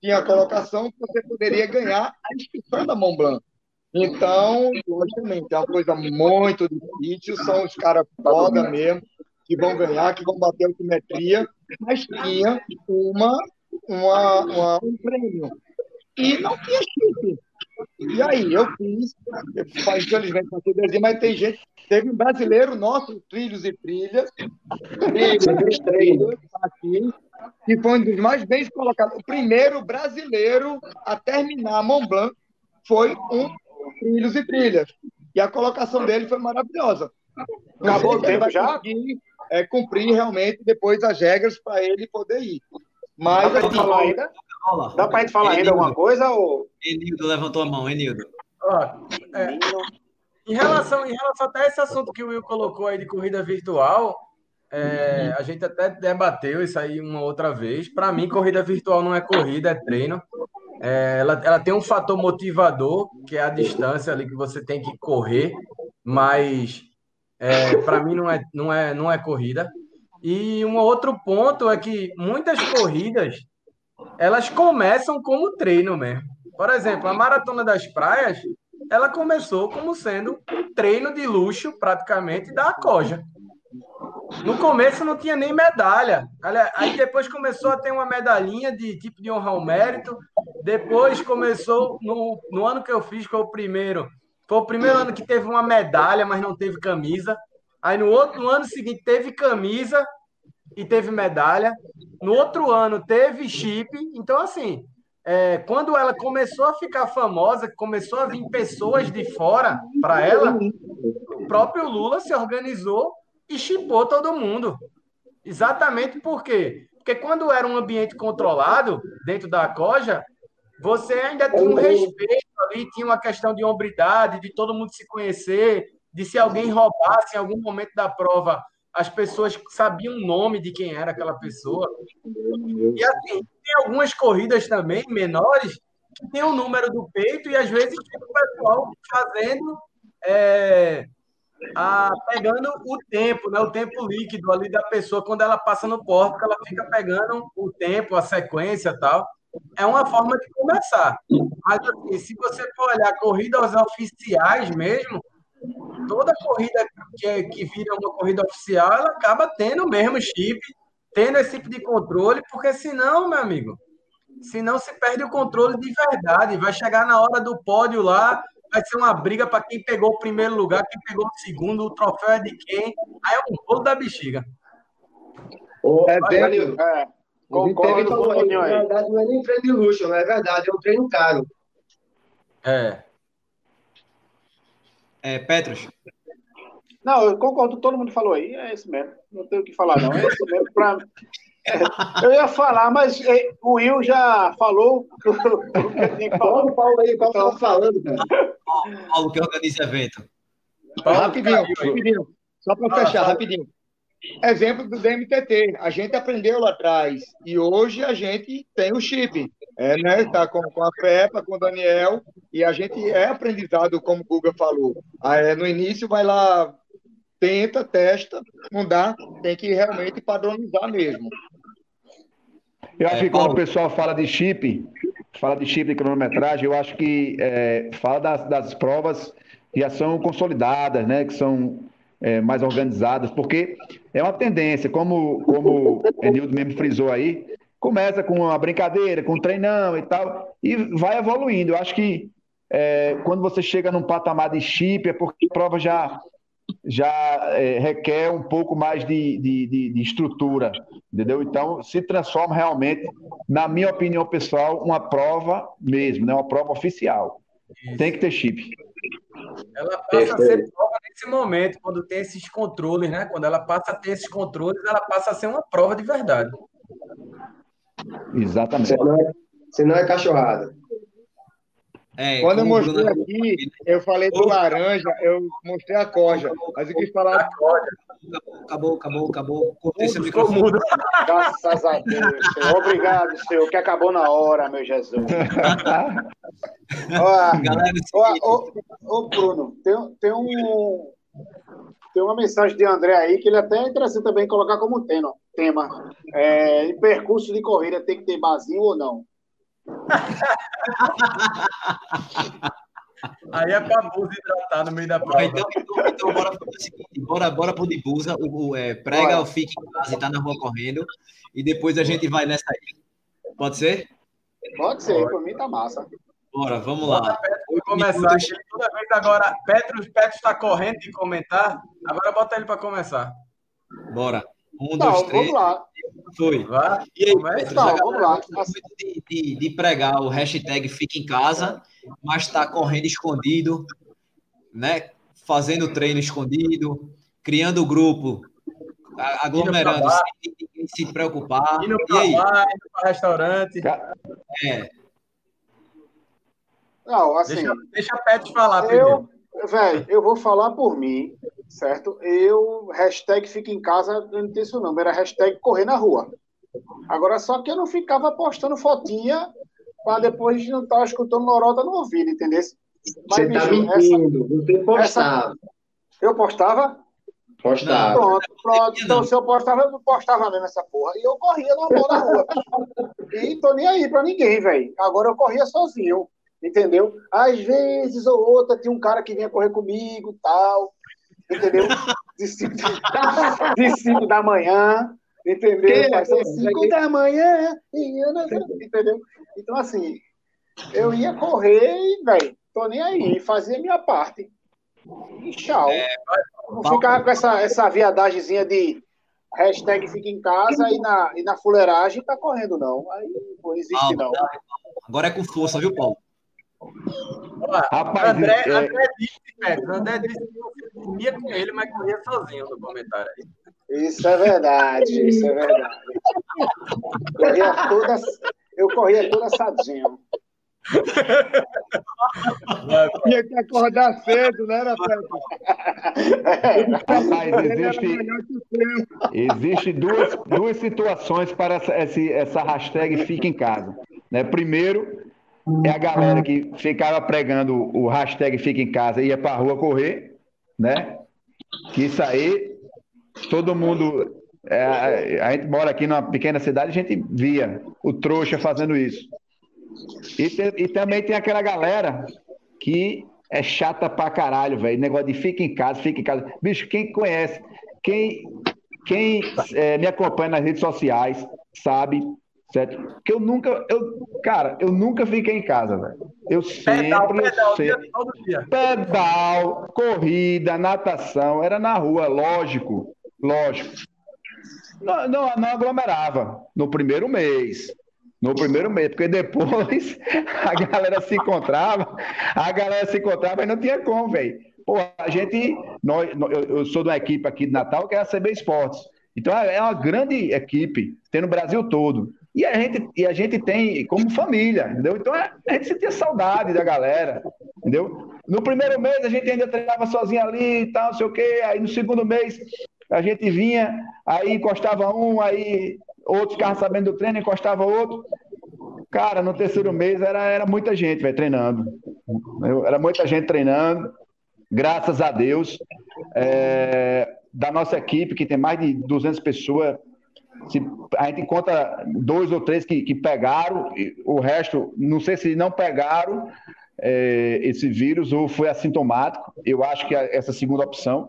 tinha a colocação que você poderia ganhar a inscrição da Mont Blanc. Então, logicamente, é uma coisa muito difícil, são os caras foda mesmo, que vão ganhar, que vão bater a altimetria, mas tinha uma, uma, uma, um prêmio. E não tinha chip. E aí, eu fiz, infelizmente não sei dizer, mas tem gente, teve um brasileiro nosso, Trilhos e Trilhas, trilhos, aqui, que foi um dos mais bem colocados. O primeiro brasileiro a terminar Mont Blanc foi um Trilhos e Trilhas. E a colocação dele foi maravilhosa. Acabou o tempo já? É, cumprir realmente depois as regras para ele poder ir. Mas, assim, falar Dá para a gente falar ainda alguma coisa? Ou... Enildo levantou a mão, Enildo. é, em, relação, em relação até esse assunto que o Will colocou aí de corrida virtual, é, uhum. a gente até debateu isso aí uma outra vez. Para mim, corrida virtual não é corrida, é treino. É, ela, ela tem um fator motivador, que é a distância ali que você tem que correr, mas é, para mim não é, não, é, não é corrida. E um outro ponto é que muitas corridas elas começam como treino mesmo. Por exemplo, a Maratona das Praias, ela começou como sendo um treino de luxo, praticamente, da Acoja. No começo não tinha nem medalha. Aí depois começou a ter uma medalhinha de tipo de honrar o mérito. Depois começou, no, no ano que eu fiz, foi o primeiro. Foi o primeiro ano que teve uma medalha, mas não teve camisa. Aí no outro no ano seguinte teve camisa e teve medalha. No outro ano teve chip. Então, assim, é, quando ela começou a ficar famosa, começou a vir pessoas de fora para ela, o próprio Lula se organizou e chipou todo mundo. Exatamente por quê? Porque quando era um ambiente controlado dentro da Coja, você ainda tinha um respeito ali, tinha uma questão de hombridade, de todo mundo se conhecer, de se alguém roubasse em algum momento da prova, as pessoas sabiam o nome de quem era aquela pessoa. E assim, tem algumas corridas também menores que tem o número do peito e às vezes tem o pessoal fazendo é, a, pegando o tempo, né, o tempo líquido ali da pessoa quando ela passa no porto, ela fica pegando o tempo, a sequência tal. É uma forma de começar. Mas assim, se você for olhar corridas oficiais mesmo, toda corrida que, que vira uma corrida oficial, ela acaba tendo o mesmo chip, tendo esse tipo de controle, porque senão, meu amigo, senão se perde o controle de verdade. Vai chegar na hora do pódio lá, vai ser uma briga para quem pegou o primeiro lugar, quem pegou o segundo, o troféu é de quem. Aí é um rolo da bexiga. Oh, é, Danilo, é, concordo com o Na verdade, não é nem treino de luxo, não é verdade, é um treino caro. É. É, Petros. Não, eu concordo, todo mundo falou aí, é isso mesmo. Não tenho o que falar, não. É isso mesmo. Pra... É, eu ia falar, mas é, o Will já falou o que eu tinha que falar. o Paulo aí, Paulo estava falando, cara. Paulo que organiza evento. rapidinho, rapidinho. Só para fechar, rapidinho. Exemplo do DMTT. A gente aprendeu lá atrás e hoje a gente tem o chip. É, né? Tá com, com a Peppa, com o Daniel e a gente é aprendizado, como o Guga falou. Ah, é, no início vai lá, tenta, testa, não dá, tem que realmente padronizar mesmo. Eu acho é, que quando o pessoal fala de chip, fala de chip de cronometragem, eu acho que é, fala das, das provas que já são consolidadas, né? Que são é, mais organizadas, porque é uma tendência, como, como o Enildo mesmo frisou aí, começa com uma brincadeira, com um treinão e tal, e vai evoluindo. Eu acho que é, quando você chega num patamar de chip, é porque a prova já, já é, requer um pouco mais de, de, de, de, estrutura, entendeu? Então, se transforma realmente, na minha opinião pessoal, uma prova mesmo, né? uma prova oficial. Tem que ter chip. Ela passa a ser prova nesse momento, quando tem esses controles, né? Quando ela passa a ter esses controles, ela passa a ser uma prova de verdade. Exatamente. Você não é, você não é cachorrada. É, Quando eu mostrei aqui, eu falei do laranja, eu mostrei a coja. Mas eu quis falar. A coja. Acabou, acabou, acabou. Cortei seu microfone. Graças a Deus, Senhor. Obrigado, Senhor, que acabou na hora, meu Jesus. Ó, Galera, ó, ô, Bruno, tem, tem um. Tem uma mensagem de André aí que ele até é interessante também colocar como tema. tema. É, em percurso de corrida tem que ter basinho ou não? *laughs* Aí é para Busa hidratar no meio da prova. Então, então, então bora fazer o seguinte: bora, bora pro de Busa, o, o, é, prega o fique em casa e tá na rua correndo, e depois a gente vai nessa aí. Pode ser? Pode ser, por mim tá massa. Bora, vamos lá. Vou começar. Toda vez agora, Petros, Petros está correndo de comentar. Agora bota ele para começar. Bora. Um, dois, Não, três. Vamos lá. Foi. Vai. E aí, Petros, Não, vamos lá. De, de, de, pregar o hashtag Fica em Casa, mas está correndo escondido, né? Fazendo treino escondido, criando grupo, aglomerando, sem se preocupar. Indo para o restaurante. É. Não, assim. Deixa, deixa a Pet falar eu, Velho, eu vou falar por mim, certo? Eu, hashtag fica em casa, eu não tenho isso não, era hashtag correr na rua. Agora, só que eu não ficava postando fotinha para depois não estar tá escutando lorota no ouvido, entendeu? Mas, você tá bicho, tá mentindo, essa, você postava. Essa, eu postava? Postava. Pronto, pronto. Então, se eu postava, eu não postava mesmo essa porra. E eu corria normal na rua. E tô nem aí pra ninguém, velho. Agora eu corria sozinho, entendeu? Às vezes ou outra tinha um cara que vinha correr comigo tal, entendeu? De cinco, *laughs* de cinco da manhã, entendeu? É? Mas são é? cinco da manhã, e eu não sei, entendeu? Então, assim, eu ia correr e, velho, tô nem aí, fazia minha parte. E tchau. não ficava com essa, essa viadagemzinha de hashtag fica em casa e na, e na fuleiragem tá correndo, não. Aí não existe, não. Agora é com força, viu, Paulo? Rapaz, André, é- André disse, Pedro, André disse que você dormia com ele, mas corria sozinho no comentário aí. Isso é verdade, isso é verdade. Corria toda, eu corria toda assadinho. Tinha que acordar cedo, né, Rafael? Rapaz, existe, existe duas, duas situações para essa, esse- essa hashtag Fica em Casa. Né? Primeiro, é a galera que ficava pregando o hashtag Fica em Casa e ia para a rua correr, né? Que isso aí, todo mundo. é, a gente mora aqui numa pequena cidade, a gente via o trouxa fazendo isso. E, te- e também tem aquela galera que é chata pra caralho, velho. Negócio de fica em casa, fica em casa. Bicho, quem conhece, quem, quem é, me acompanha nas redes sociais, sabe, certo? Que eu nunca, eu, cara, eu nunca fiquei em casa, velho. Eu Pedal, sempre, pedal, sempre dia, pedal, corrida, natação, era na rua, lógico, lógico. Não, não, não aglomerava no primeiro mês. No primeiro mês, porque depois *laughs* a galera se encontrava, a galera se encontrava e não tinha como, velho. Pô, a gente, nós, eu, eu sou de uma equipe aqui de Natal que é a CB Esportes. Então é uma grande equipe, tem no Brasil todo. E a gente, e a gente tem como família, entendeu? Então é- a gente sentia saudade da galera, entendeu? No primeiro mês a gente ainda treinava sozinho ali e tal, não sei o quê. Aí no segundo mês a gente vinha, aí encostava um, aí outros ficavam sabendo do treino, encostava outro. Cara, no terceiro mês era, era muita gente, velho, treinando. Era muita gente treinando, graças a Deus. É, da nossa equipe, que tem mais de 200 pessoas, se a gente encontra dois ou três que, que pegaram, o resto, não sei se não pegaram é, esse vírus ou foi assintomático. Eu acho que é essa segunda opção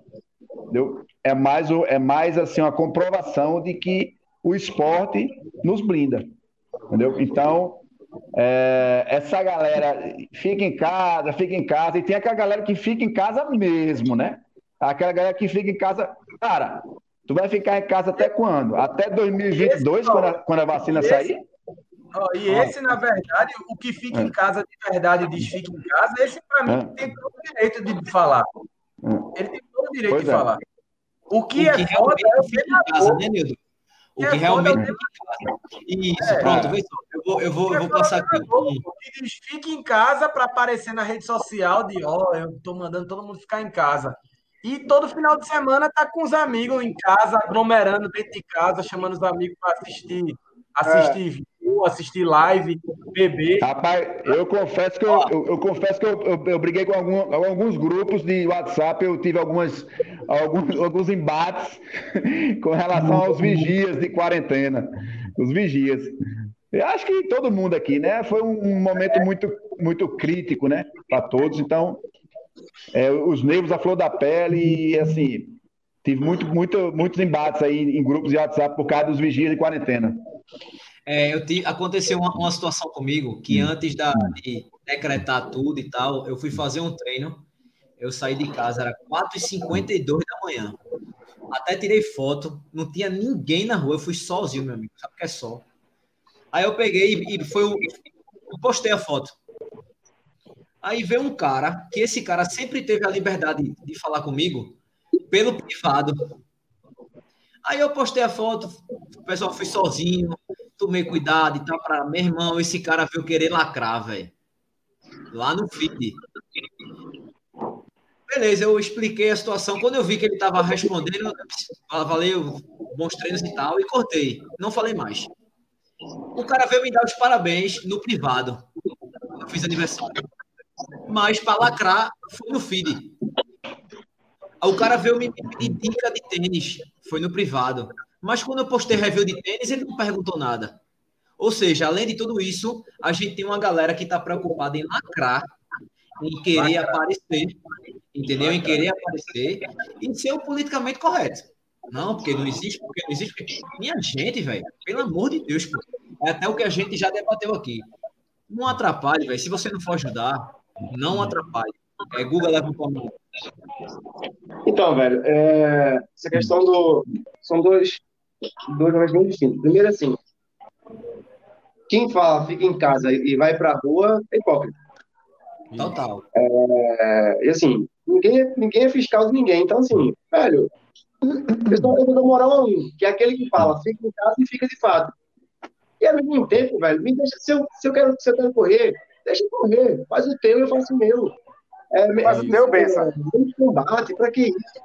entendeu? é mais, é mais assim, uma comprovação de que o esporte nos blinda. Entendeu? Então, é, essa galera fica em casa, fica em casa, e tem aquela galera que fica em casa mesmo, né? Aquela galera que fica em casa. Cara, tu vai ficar em casa até quando? Até 2022, quando a, quando a vacina Esse- sair? Ó, e esse, na verdade, o que fica em casa de verdade diz fica em casa, esse para mim É. tem todo o direito de falar. Ele tem todo o direito Pois de é. falar. O que o é que foda realmente é o fica em casa, né, Nildo? O É que foda realmente é o fica em casa. Isso, É. pronto, vê só. Eu vou, eu vou, eu vou passar aqui. O que diz fica em casa para aparecer na rede social de ó, eu tô mandando todo mundo ficar em casa. E todo final de semana tá com os amigos em casa, aglomerando dentro de casa, chamando os amigos para assistir, assistir vídeo, assistir live, beber. Rapaz, eu confesso que eu, eu, eu confesso que eu, eu, eu briguei com algum- alguns grupos de WhatsApp, eu tive algumas, alguns, alguns embates *laughs* com relação aos vigias de quarentena. Os vigias. Eu acho que todo mundo aqui, né? Foi um momento muito, muito crítico, né? Para todos. Então, é, os nervos à flor da pele e assim. Tive muito, muito, muitos embates aí em grupos de WhatsApp por causa dos vigias de quarentena. É, eu aconteceu uma, uma situação comigo que antes da, de decretar tudo e tal, eu fui fazer um treino. Eu saí de casa, era 4h52 da manhã. Até tirei foto, não tinha ninguém na rua, eu fui sozinho, meu amigo. Sabe o que é só? Aí eu peguei e, e foi o. postei a foto. Aí veio um cara, que esse cara sempre teve a liberdade de falar comigo pelo privado. Aí eu postei a foto, o pessoal foi sozinho, tomei cuidado e tal, para meu irmão, esse cara veio querer lacrar, velho. Lá no feed. Beleza, eu expliquei a situação. Quando eu vi que ele estava respondendo, ah, valeu, bons treinos e tal, e cortei. Não falei mais. O cara veio me dar os parabéns no privado. Eu fiz aniversário. Mas para lacrar, foi no feed. O cara veio me pedir dica de tênis, foi no privado. Mas quando eu postei review de tênis, ele não perguntou nada. Ou seja, além de tudo isso, a gente tem uma galera que está preocupada em lacrar, em querer aparecer, entendeu? Em querer aparecer e ser o politicamente correto. Não, porque não existe, porque não existe. Minha gente, velho, pelo amor de Deus, pô. É até o que a gente já debateu aqui. Não atrapalhe, velho. Se você não for ajudar, não atrapalhe. É, Google leva mão. Então, velho, é... essa questão do. São dois, dois momentos bem distintos. Primeiro, assim, quem fala fica em casa e vai pra rua é hipócrita. Total. É... E assim, ninguém, ninguém é fiscal de ninguém. Então, assim, velho, eu estou dando moral a um, que é aquele que fala fica em casa e fica de fato. E ao mesmo tempo, velho, me deixa, se eu, se eu, quero, se eu quero correr, deixa eu correr. Faz o teu, eu faço o meu. É, Faz o teu, benção. É, combate, pra que isso?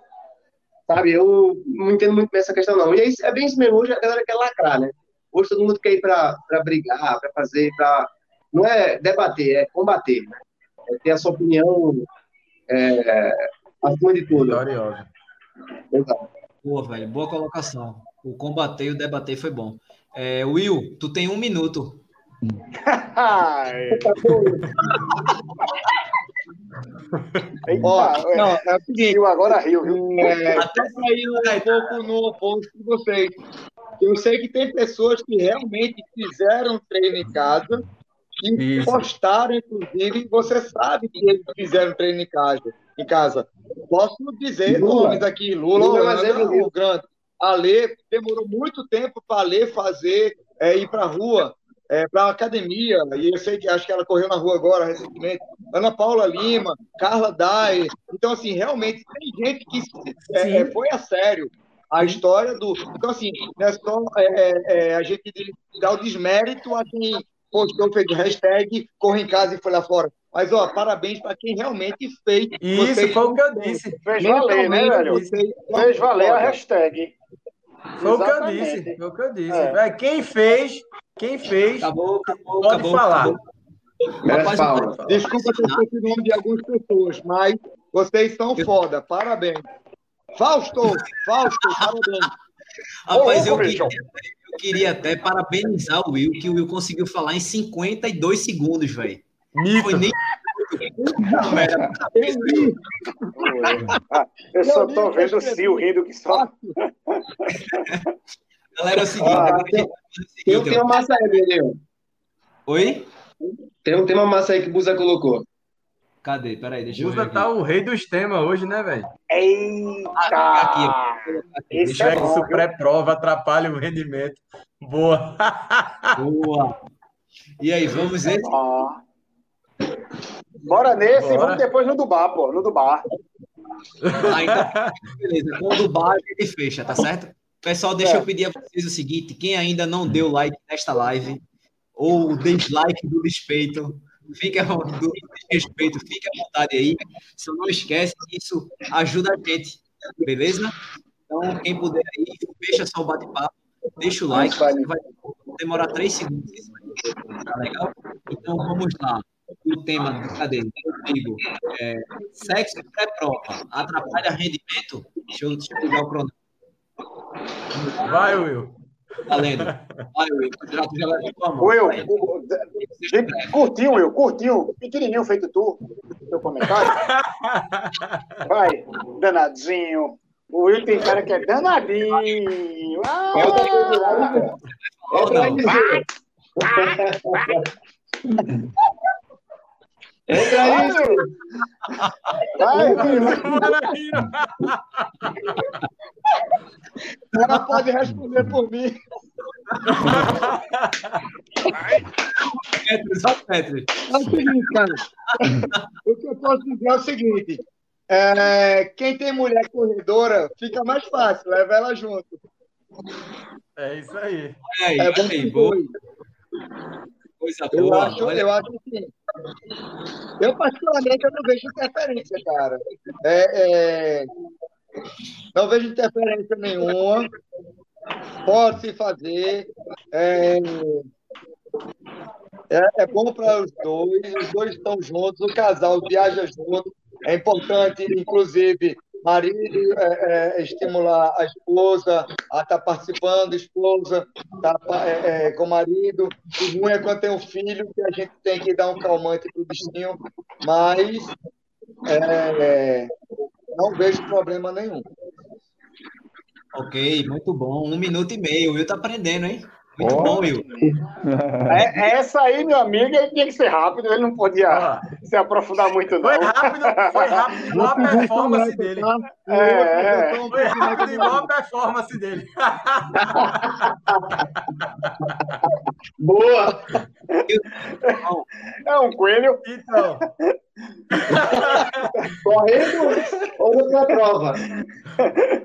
Sabe, eu não entendo muito bem essa questão, não. E aí, é bem isso mesmo, hoje a galera quer lacrar, né? Hoje todo mundo quer ir pra, pra brigar, pra fazer, pra... Não é debater, é combater, né? É ter a sua opinião é, acima de tudo. Gloriosa. Exato. Boa, velho, boa colocação. O combater e o debater foi bom. É, Will, tu tem um minuto. Ó, não, é o seguinte, agora riu, viu? É, até saiu um pouco no post de vocês. Eu sei que tem pessoas que realmente fizeram treino em casa e Isso. postaram, inclusive, você sabe que eles fizeram treino em casa. Em casa. Posso dizer Lula. nomes aqui, Lula, Lula Holanda, o grande. A Lê demorou muito tempo para Lê fazer, é, ir para a rua, é, para a academia, e eu sei que acho que ela correu na rua agora recentemente. Ana Paula Lima, Carla Dai. Então, assim, realmente tem gente que é, é foi a sério a história do. Então, assim, não é só é, é, a gente dar o desmérito a quem postou, fez hashtag, corre em casa e foi lá fora. Mas, ó, parabéns para quem realmente fez. Isso, foi o que eu disse. Fez valer, né, velho? Fez valer a hashtag. Foi o que eu disse. Foi o que eu disse. É. Quem fez, quem fez, acabou, acabou, pode acabou, falar. Acabou. Rapaz, desculpa ter esquecido o nome de algumas pessoas, mas vocês são foda. Parabéns. Fausto, Fausto, parabéns. Rapaz, eu queria, eu queria até parabenizar o Will, que o Will conseguiu falar em 52 segundos, velho. Foi nem. Eu só tô vendo o Sil rindo que só. Galera, é o seguinte. Ah, tem, tem um tema massa aí, Benil. Oi? Tem um tema massa aí que o Buza colocou. Cadê? Peraí, deixa Buza eu ver. Buza tá o rei dos temas hoje, né, velho? Eita! Aqui, aqui. Esse é bom, pré-prova atrapalha o rendimento. Boa! Boa! E aí, vamos ver? Ah. Bora nesse Bora. e vamos depois no do bar, pô, no do bar. Ah, então, beleza. Com o do bar a gente fecha, tá certo? Pessoal, deixa é. eu pedir a vocês o seguinte: quem ainda não deu like nesta live, ou o dislike do despeito, fica do respeito, fique à vontade aí. Só não esquece que isso ajuda a gente, beleza? Então, quem puder aí, fecha só o bate-papo, deixa o like, vai demorar três segundos. Tá legal? Então vamos lá. O tema, cadê? Digo, é, sexo pré-prova atrapalha rendimento? Deixa eu, deixa eu ligar o cronômetro. Vai, Will. Valendo. Vai, Will. Já, já tua mão. Will, curtinho, Will, curtinho. Pequenininho feito tu. Teu comentário. *laughs* Vai, danadinho. O Will tem cara que é danadinho. Ah, Entra aí, Vai, O cara pode responder por mim. Petri, só Petri. É o seguinte, cara. O que eu posso dizer é o seguinte. É, quem tem mulher corredora, fica mais fácil, leva ela junto. É isso aí. aí é bom aí, boa. Coisa eu boa. Acho, eu acho que eu particularmente eu não vejo interferência, cara. É, é, não vejo interferência nenhuma. Pode se fazer. É, é, é bom para os dois. Os dois estão juntos. O casal viaja junto. É importante, inclusive, marido é, é, estimular a esposa a estar tá participando, esposa tá, é, é, com o marido. O ruim é quando tem um filho que a gente tem que dar um calmante para o bichinho, mas é, não vejo problema nenhum. Ok, muito bom. Um minuto e meio. O Will tá aprendendo, hein? Muito oh. bom, Will. *laughs* É, essa aí, meu amigo, ele tinha que ser rápido, ele não podia ah. se aprofundar muito, não. Foi rápido, foi rápido igual a performance dele. É, é. Foi rápido igual a performance dele. Boa! *laughs* É um coelho. Então. Correndo ou outra prova?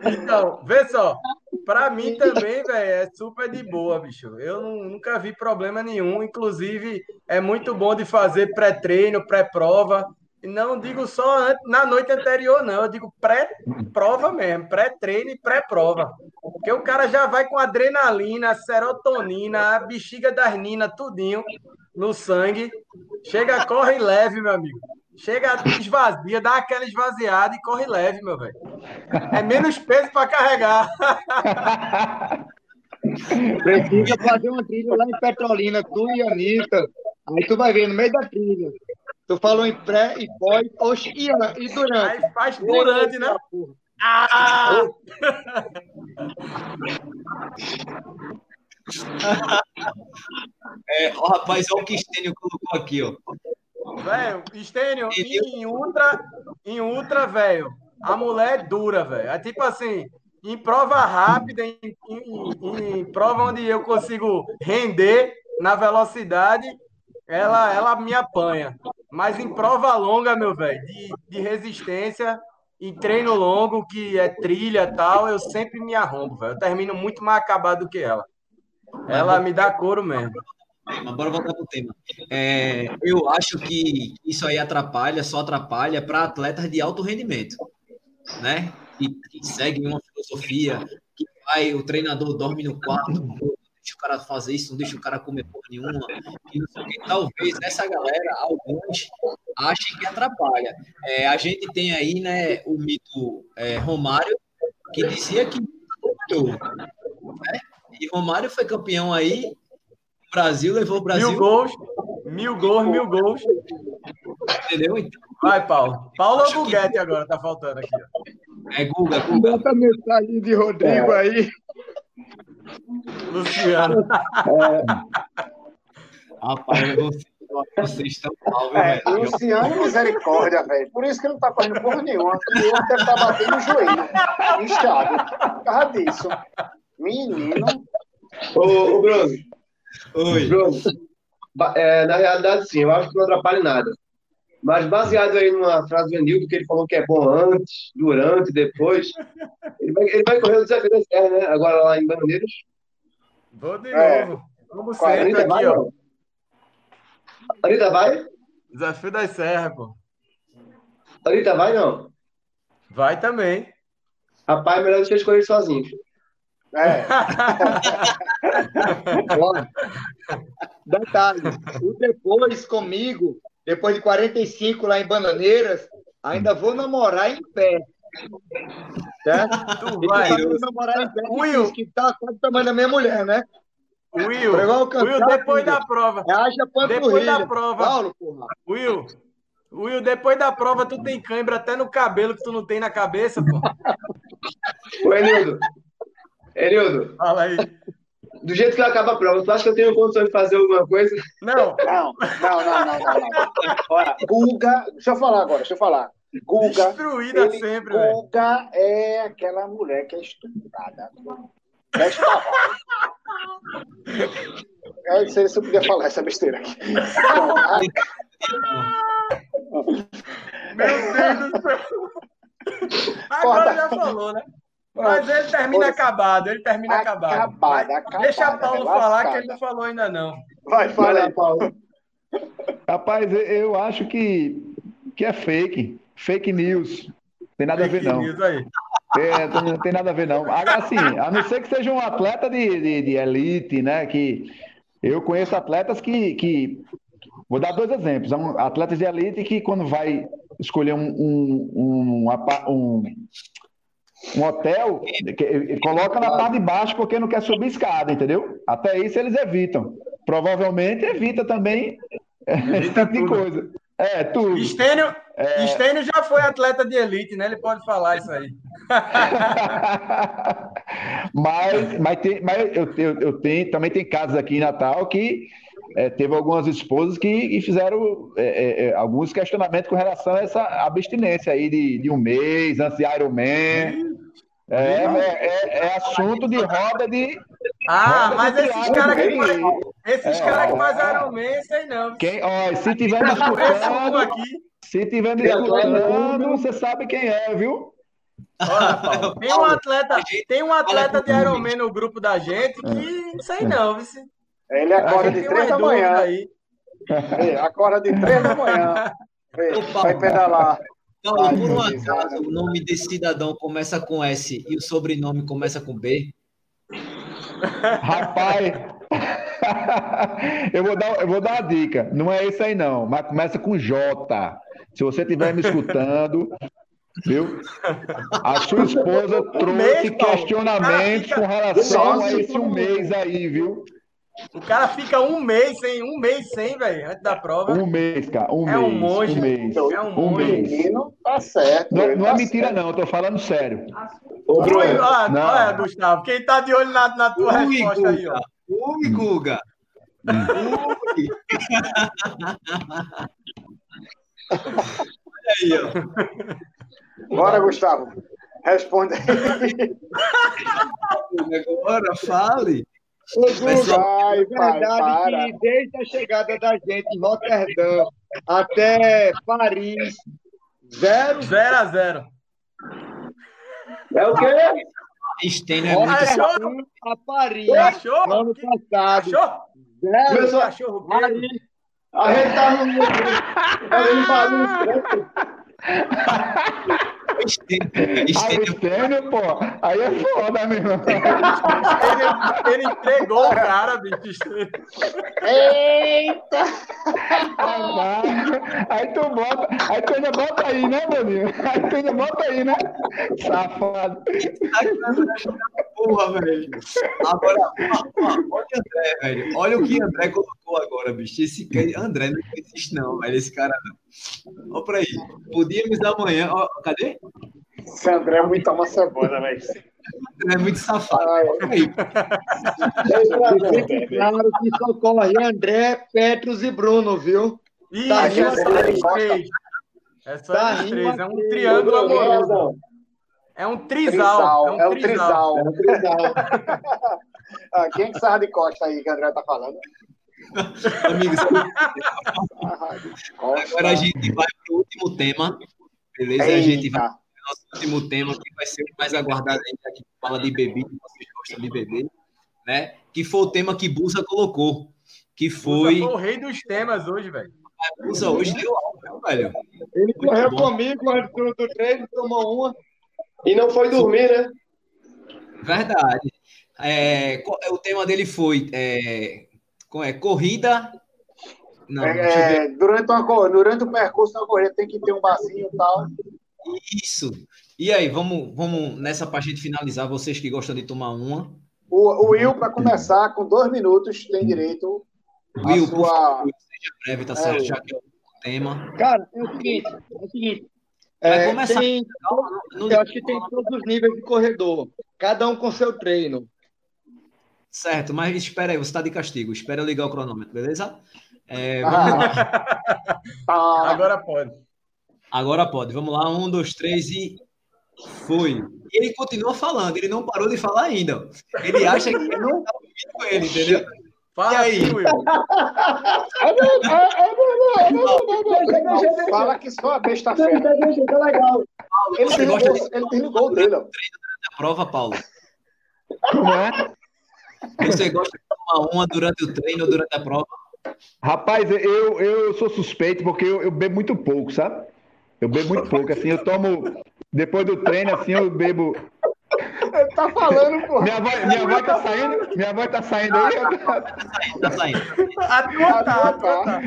Então, vê só. Para mim também, velho, é super de boa, bicho. Eu nunca vi problema nenhum. Inclusive, é muito bom de fazer pré-treino, pré-prova. Não digo só na noite anterior, não. Eu digo pré-prova mesmo, pré-treino e pré-prova. Porque o cara já vai com adrenalina, serotonina, a bexiga das ninas, tudinho no sangue. Chega, corre leve, meu amigo. Chega, esvazia, dá aquela esvaziada e corre leve, meu velho. É menos peso para carregar. *laughs* Precisa fazer uma trilha lá em Petrolina, tu e a Anitta. Aí tu vai ver no meio da trilha. Tu falou em pré e pós, oxe, e, e durante. Aí faz durante, né? Ah! *laughs* é, ó, rapaz, olha o que Stênio colocou aqui, ó. Velho, Stênio, em ultra, em ultra, velho, a mulher é dura, velho. É tipo assim, em prova rápida, em, em, em, prova onde eu consigo render na velocidade, ela, ela me apanha. Mas em prova longa, meu velho, de, de resistência, em treino longo, que é trilha e tal, eu sempre me arrombo, velho. Eu termino muito mais acabado do que ela. Ela me dá couro mesmo. Mas bora voltar para o tema. É, eu acho que isso aí atrapalha, só atrapalha para atletas de alto rendimento, né? Que, que seguem uma filosofia, que vai, o treinador dorme no quarto, deixa o cara fazer isso, não deixa o cara comer porra nenhuma, que. Talvez essa galera, alguns, achem que atrapalha. É, a gente tem aí, né, o mito é, Romário, que dizia que né? E Romário foi campeão aí Brasil levou o Brasil. Mil gols, mil gols, mil gols. Entendeu? Então, Vai, Paulo. Paulo ou Guguete que... agora? Tá faltando aqui. Ó. É Guga, Guga. Bota a mensagem de Rodrigo é. aí. Luciano. É. *laughs* Rapaz, você, vocês estão mal, viu, é, Luciano, misericórdia, velho. Por isso que ele não tá correndo porra nenhuma. O outro deve estar tá batendo o joelho. Inchado. Por causa disso. Menino. Ô, ô Bruno. Oi. Bruno, é, na realidade, sim, eu acho que não atrapalha nada. Mas baseado aí numa frase do Enildo, que ele falou que é bom antes, durante, depois, ele vai, ele vai correr o desafio da Serra, né? Agora lá em Bananeiras. Vou de é. novo. Vamos sempre aqui, vai, ó. Anitta vai? Desafio da Serra, pô. Anitta vai, não? Vai também. Rapaz, é melhor deixar escolher sozinho. É. *laughs* detalhe, o depois comigo, depois de 45 lá em Bananeiras, ainda vou namorar em pé. Certo? Tu vai. Vou namorar em pé, Will. que tá quase o tamanho da minha mulher, né? Will, Will depois da prova. Haja depois da prova. Paulo, porra. Will, Will, depois da prova, tu tem cãibra até no cabelo que tu não tem na cabeça, pô. Ô, Enildo, Enildo. Fala aí. Do jeito que acaba a prova, tu acha que eu tenho condições de fazer alguma coisa? Não. Não, não, não, não, não. não. Olha, Guga, deixa eu falar agora, deixa eu falar. Guga. Destruída ele, sempre, Guga é aquela mulher que é estuprada. É Eu não sei se eu podia falar essa besteira aqui. Meu Deus do céu. Agora já falou, né? Mas ele termina acabado, ele termina acabado. acabado, acabado Deixa Paulo falar que ele não falou ainda não. Vai, fala aí, Paulo. Rapaz, eu acho que, que é fake. Fake news. Tem nada fake a ver, não. News aí. É, não tem nada a ver, não. Assim, a não ser que seja um atleta de, de, de elite, né? Que eu conheço atletas que, que. Vou dar dois exemplos. Atletas de elite que, quando vai escolher um, um, um, um um hotel, que, coloca na parte de baixo porque não quer subir escada, entendeu? Até isso eles evitam. Provavelmente evita também esse tipo de coisa. É, tudo. Estênio, é... Estênio já foi atleta de elite, né? Ele pode falar isso aí. *laughs* mas mas, tem, mas eu, eu, eu, tenho, também tem casos aqui em Natal que é, teve algumas esposas que, que fizeram é, é, é alguns questionamentos com relação a essa abstinência aí de, de um mês antes de Iron Man. É, é, é, assunto de roda de. Ah, roda mas de esses caras que, faz, esses é, cara que fazem Iron Man, sei não. Quem, ó, se tiver me escutando, aqui, se tiver me escutando, você sabe quem é, viu? Olha, Paulo, tem um atleta, tem um atleta de Iron Man no grupo da gente que não sei não, viu? Ele acorda de três da manhã. Aí. É, acorda de três da manhã. vai pedalar. Não, Ai, por um acaso o nome desse cidadão começa com S e o sobrenome começa com B? Rapaz, *laughs* eu, vou dar, eu vou dar uma dica. Não é esse aí, não, mas começa com J. Se você estiver me escutando, viu? A sua *laughs* esposa trouxe mês, questionamentos com relação a esse um mês aí, viu? O cara fica um mês sem, um mês sem, velho, antes da prova. Um mês, cara. Um é mês. Um monge, um mês. É um monge. Um mês. Tá certo. Não, não tá é mentira, certo. não. Eu tô falando sério. Ô, Bruno. Olha, olha, Gustavo. Quem tá de olho na, na tua Ui, resposta Guga. aí, ó. Ui, Guga. Ui. Olha aí, ó. Bora, Gustavo. Responde aí. Agora, fale. Ô, Guga, é verdade que desde a chegada da gente em Roterdã até Paris, zero. Zero a zero. É o quê? Estênio é muito... Achou? A Paris, Achou? no ano passado. Achou? Zero. Cachorro Paris. A gente tá no... *laughs* Estênio, pô. Aí é foda, meu irmão. Ele, ele entregou o cara, bicho. Eita! Aí tu bota. Aí tu ainda bota aí, né, maninho? Aí tu ainda bota aí, né? Safado. Porra, velho. Agora, olha o André, velho. Olha o que André colocou agora, bicho. Esse André não existe, não, velho. Esse cara não. Olha pra aí. Podíamos amanhã. Ó, cadê? Esse André é muito uma cebola, velho. É muito safado. Ah, é. claro que socorre André, Petros e Bruno, viu? Ih, tá é eles três. É só tá eles três. É um triângulo amoroso. É um trisal. É um trisal. É um trisal. *laughs* ah, quem que sabe de costa aí que o André tá falando? *laughs* Amigos, agora a gente vai para o último tema, beleza? Eita. A gente vai para o nosso último tema, que vai ser o mais aguardado ainda, que fala de bebida, vocês gostam de beber, né? Que foi o tema que Busa colocou, que foi... Busa foi o rei dos temas hoje, velho. Busa hoje deu algo, velho. Ele correu comigo antes do, do treino, tomou uma. E não foi dormir, né? Verdade. É, o tema dele foi é, é, corrida. Não, é, durante, uma, durante o percurso da corrida tem que ter um barzinho e tal. Isso. E aí, vamos, vamos nessa para a gente finalizar, vocês que gostam de tomar uma. O, o Will, para começar, com dois minutos, tem direito. Will, sua... por favor, seja breve, tá certo? É, já que é o tema. Cara, é o seguinte, é o seguinte. É, começar. Tem, eu acho que tem todos os níveis de corredor, cada um com seu treino. Certo, mas espera aí, você está de castigo. Espera eu ligar o cronômetro, beleza? É, ah. *laughs* Agora pode. Agora pode. Vamos lá, um, dois, três e foi. E ele continua falando, ele não parou de falar ainda. Ele acha que eu não está ouvindo com ele, entendeu? Fala e aí, Will. Fala que só a besta feia. legal. Ele desligou o dele. A prova, Paulo. Como é? Você gosta de tomar uma durante o treino ou durante a prova? Rapaz, eu, eu sou suspeito porque eu, eu bebo muito pouco, sabe? Eu bebo muito pouco, assim, eu tomo. Depois do treino, assim, eu bebo. Tá falando, pô. Minha voz, minha voz tá saindo? Minha voz tá saindo aí? Tá saindo, tá saindo. A tua tá, a tua tá.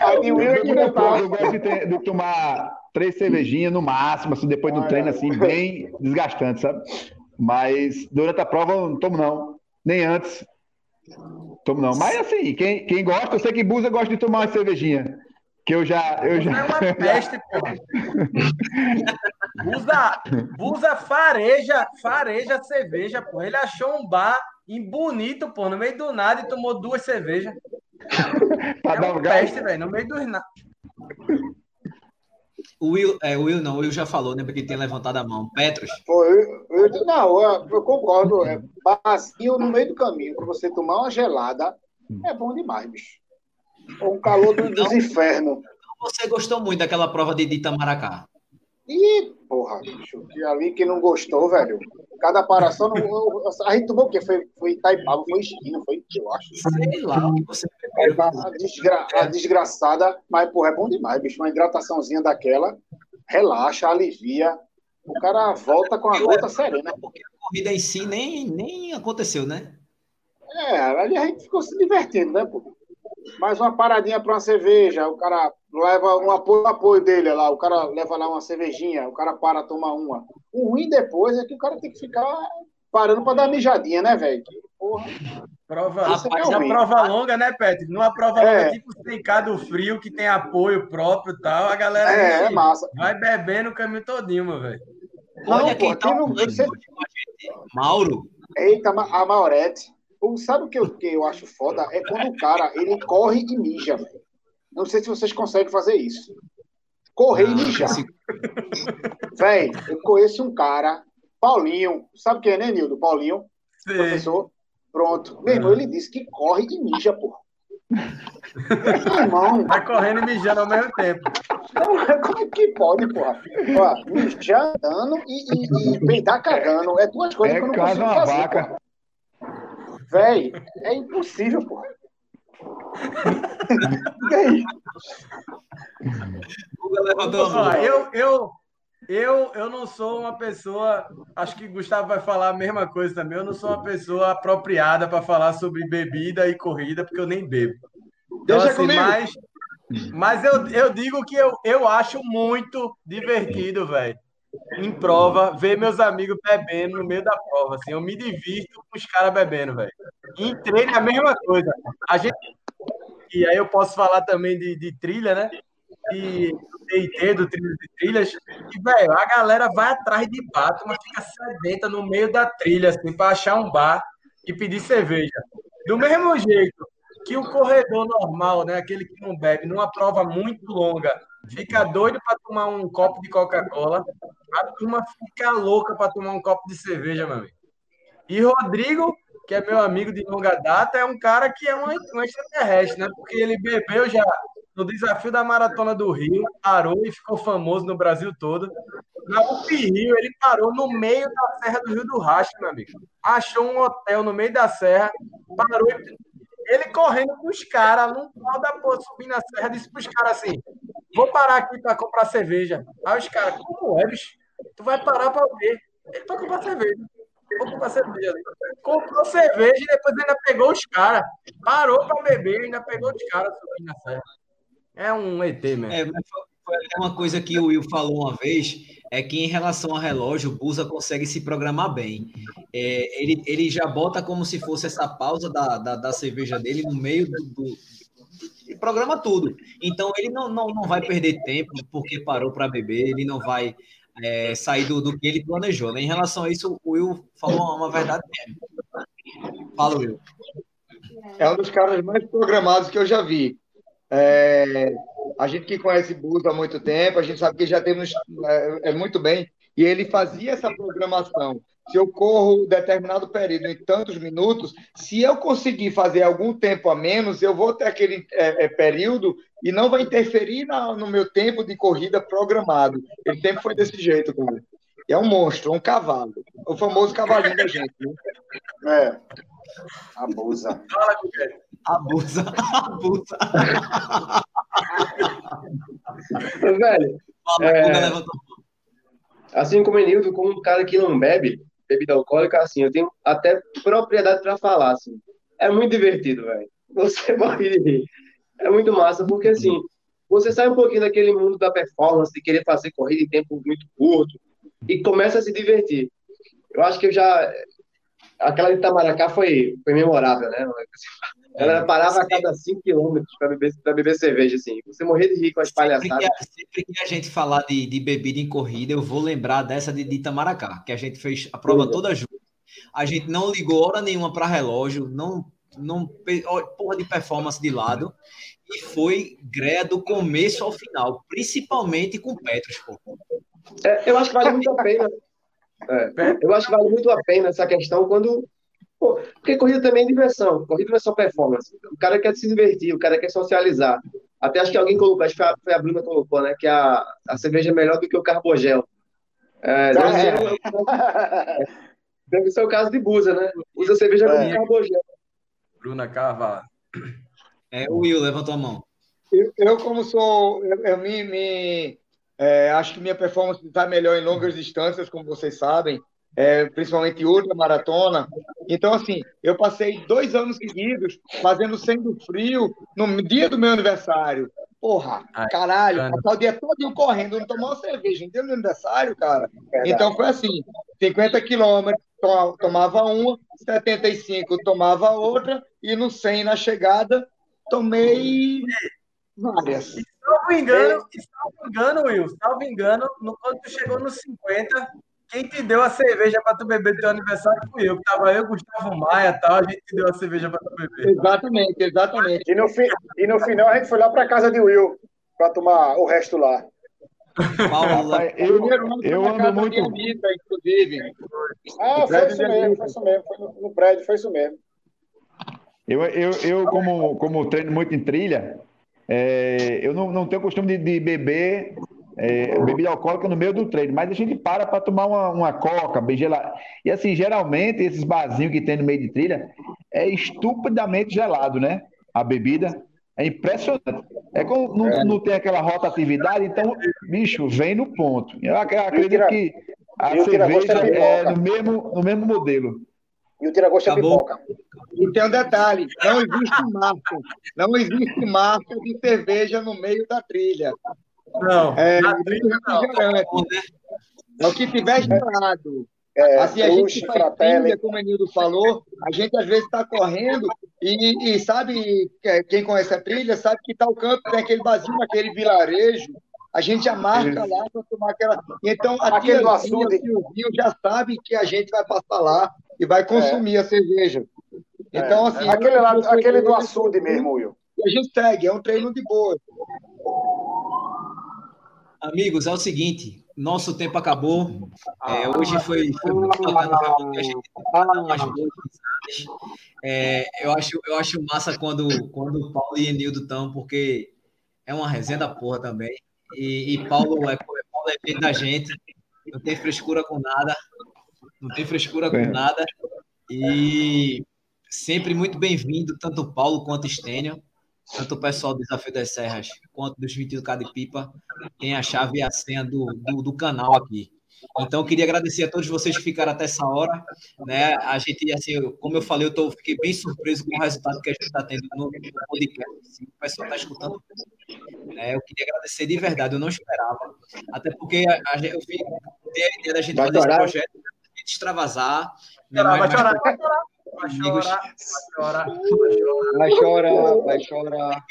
A de Will é que não tá. Eu gosto de, de tomar três cervejinhas no máximo, assim, depois do treino, assim, bem desgastante, sabe? Mas durante a prova eu não tomo, não. Nem antes. Tomo, não. Mas assim, quem, quem gosta, eu sei que Busa gosta de tomar uma cervejinha. Que eu já. Eu já... É uma *laughs* peste, porra. Busa, Busa fareja, fareja cerveja, pô. Ele achou um bar em bonito, pô, no meio do nada e tomou duas cervejas. *laughs* pra É dar uma um peste, velho, no meio do nada. O Will, é, o Will não, o Will já falou, né? Porque ele tem levantado a mão. Petros, Pô, eu, eu- não, eu, eu concordo. É vazio no meio do caminho, pra você tomar uma gelada, é bom demais, bicho. Ou um calor do- dos infernos. você gostou muito daquela prova de Itamaracá. Ih, porra, bicho, que ali que não gostou, velho. Cada paração, não, a gente tomou o quê? Foi, foi Itaipava, foi esquina, foi, eu acho. Sei lá o que você A, desgra- a desgraçada, mas, porra, é bom demais, bicho. Uma hidrataçãozinha daquela, relaxa, alivia. O cara volta com a gota serena. Porque a corrida em si nem, nem aconteceu, né? É, ali a gente ficou se divertindo, né, pô? Mais uma paradinha para uma cerveja, o cara leva um apoio, apoio dele lá, o cara leva lá uma cervejinha, o cara para tomar uma. O ruim depois é que o cara tem que ficar parando para dar mijadinha, né, velho? Que Porra, Prova, é Rapaz, ruim. a prova longa, né, Pet? Numa prova É. longa, tipo 100k do frio, que tem apoio próprio e tal, a galera é, é massa. vai bebendo o caminho todinho, meu velho. Olha quem tá aqui não- você-. Mauro. Eita, a Maurete. Sabe o que eu, que eu acho foda? É quando o cara, ele corre e mija, velho. Não sei se vocês conseguem fazer isso. Correr e mijar. Velho, eu conheço um cara, Paulinho. Sabe quem é, né, Nildo? Paulinho, Sei. professor. Pronto. Meu irmão, ele disse que corre e mija, porra. Meu irmão, Vai correndo e mijando ao mesmo tempo. não, como é que pode, porra? Ó, mijar andando e, e, e peidar cagando. É duas coisas É que eu não quase consigo uma fazer, vaca. porra. Véi, é impossível, porra. E aí? Eu, eu, eu, eu não sou uma pessoa. Acho que Gustavo vai falar a mesma coisa também. Eu não sou uma pessoa apropriada para falar sobre bebida e corrida, porque eu nem bebo. Então, Deixa assim, comigo. mas, mas eu, eu digo que eu, eu acho muito divertido, velho. Em prova, ver meus amigos bebendo no meio da prova. Assim, eu me divirto com os caras bebendo, velho. Em treino é a mesma coisa. A gente. E aí eu posso falar também de, de trilha, né? E do TIT, do de trilhas. E, velho, a galera vai atrás de bar, mas fica sedenta no meio da trilha, assim, para achar um bar e pedir cerveja. Do mesmo jeito que o corredor normal, né? Aquele que não bebe, numa prova muito longa, fica doido para tomar um copo de Coca-Cola, a turma fica louca para tomar um copo de cerveja, meu amigo. E Rodrigo, que é meu amigo de longa data, é um cara que é um extraterrestre, né? Porque ele bebeu já no desafio da Maratona do Rio, parou e ficou famoso no Brasil todo. Na UP Rio, ele parou no meio da Serra do Rio do Rastro, meu amigo. Achou um hotel no meio da serra, parou e ele correndo com os caras, num pau da porra, subindo a serra, disse pros caras assim: vou parar aqui para comprar cerveja. Aí os caras, como é, bicho? Tu vai parar para quê? Ele para comprar cerveja. Vou comprar cerveja. Comprou cerveja e depois ainda pegou os caras. Parou para beber e ainda pegou os caras subindo a serra. É um ET mesmo. É, foi- uma coisa que o Will falou uma vez, é que em relação ao relógio, o Busa consegue se programar bem. É, ele, ele já bota como se fosse essa pausa da, da, da cerveja dele no meio do, do- e programa tudo. Então ele não, não, não vai perder tempo porque parou para beber, ele não vai é, sair do, do que ele planejou. né? Em relação a isso, o Will falou uma verdade mesmo. Fala, Will. É um dos caras mais programados que eu já vi. É, a gente que conhece Bus há muito tempo, a gente sabe que já temos é, é muito bem. E ele fazia essa programação. Se eu corro determinado período em tantos minutos, se eu conseguir fazer algum tempo a menos, eu vou ter aquele é, é, período e não vai interferir na- no meu tempo de corrida programado. Ele sempre foi desse jeito, cara. É um monstro, um cavalo. O famoso cavalinho da gente. Né? É. Abusa. Abusa, abusa. Velho, É. Assim como o Enildo, como um cara que não bebe bebida alcoólica, assim, eu tenho até propriedade para falar, assim. É muito divertido, velho. Você *laughs* morre de rir. É muito massa, porque, assim, você sai um pouquinho daquele mundo da performance, de querer fazer corrida em tempo muito curto, e começa a se divertir. Eu acho que eu já. Aquela de Itamaracá foi, foi memorável, né? Ela parava a cada 5 quilômetros para beber, beber cerveja, assim. Você morrer de rir com as palhaçadas. Sempre que, sempre que a gente falar de, de, bebida em corrida, eu vou lembrar dessa de, de Itamaracá, que a gente fez a prova Sim. toda junto. A gente não ligou hora nenhuma para relógio, não, não porra de performance de lado, e foi greia do começo ao final, principalmente com Petros, pô. É, eu acho que vale muito a pena. É, eu acho que vale muito a pena essa questão quando Pô, porque corrida também é diversão, corrida não é só performance. O cara quer se divertir, o cara quer socializar. Até acho que alguém colocou, acho que foi a, foi a Bruna colocou, né? Que a, a cerveja é melhor do que o carbogel. É, deve, ser, *laughs* deve ser o caso de Busa, né? Usa cerveja é. com carbogel. Bruna Carvalho. É, o Will, levantou a mão. Eu, eu como sou, eu, eu me, me é, acho que minha performance está melhor em longas distâncias, como vocês sabem é, principalmente ultramaratona. Então, assim, eu passei dois anos seguidos fazendo sendo frio no dia do meu aniversário. Porra, Ai, caralho, cara. passar o dia todo correndo, não tomar uma cerveja no dia do meu aniversário, cara. Verdade. Então foi assim: 50 quilômetros, tomava uma, 75 tomava outra, e no 100 na chegada, tomei várias. Salvo engano, é. salvo engano, Will, salvo engano, no, quando tu chegou nos 50, quem te deu a cerveja para tu beber do teu aniversário fui eu, que tava eu, Gustavo Maia e tal, a gente te deu a cerveja para tu beber. Exatamente, exatamente. E no, fi, e no final a gente foi lá para casa de Will para tomar o resto lá. Paulo, eu, eu ando muito. Anitta, inclusive. Ah, foi isso mesmo, foi isso mesmo. Foi no, no prédio, foi isso mesmo. Eu, eu, eu como, como treino muito em trilha, é, eu não, não tenho costume de, de beber é, bebida alcoólica no meio do treino, mas a gente para para tomar uma, uma coca bem gelada. E assim, geralmente, esses barzinhos que tem no meio de trilha é estupidamente gelado, né? A bebida. É impressionante. É como não, é. não tem aquela rotatividade, então, bicho, vem no ponto. Eu acredito que a cerveja é no mesmo, no mesmo modelo. E o tira-gosto é pipoca. E tem um detalhe: não existe marca. Não existe marca de cerveja no meio da trilha. Não, é, não. É o que tiver gelado. É, assim, a gente faz trilha, como o Enildo falou, a gente às vezes está correndo e, e, sabe, quem conhece a trilha, sabe que tal campo tem aquele vazio, aquele vilarejo, a gente já marca lá para tomar aquela. Então, a aquele tiozinho já sabe que a gente vai passar lá e vai consumir é. a cerveja. Então, assim. Aquele, lá, aquele do açude mesmo, Will. A gente segue, é um treino de boa. Amigos, é o seguinte, nosso tempo acabou. É, hoje foi, foi muito bacana a gente umas boas é, eu, acho, eu acho massa quando, quando o Paulo e Enildo estão, porque é uma resenha da porra também. E, e Paulo, é, Paulo é bem da gente, não tem frescura com nada, não tem frescura com é. nada. E sempre muito bem-vindo, tanto o Paulo quanto o Stênio tanto o pessoal do Desafio das Serras quanto dos 21K de Pipa tem a chave e a senha do, do, do, canal aqui. Então, eu queria agradecer a todos vocês que ficaram até essa hora. Né? A gente, assim, como eu falei, eu tô, fiquei bem surpreso com o resultado que a gente está tendo no, podcast. Assim, o pessoal está escutando. Né? Eu queria agradecer de verdade, eu não esperava. Até porque a, a, eu vi a ideia da gente vai fazer esse projeto, extravasar. Né? Vai, vai chorar. Vai chorar, vai chorar, vai chorar, vai chorar.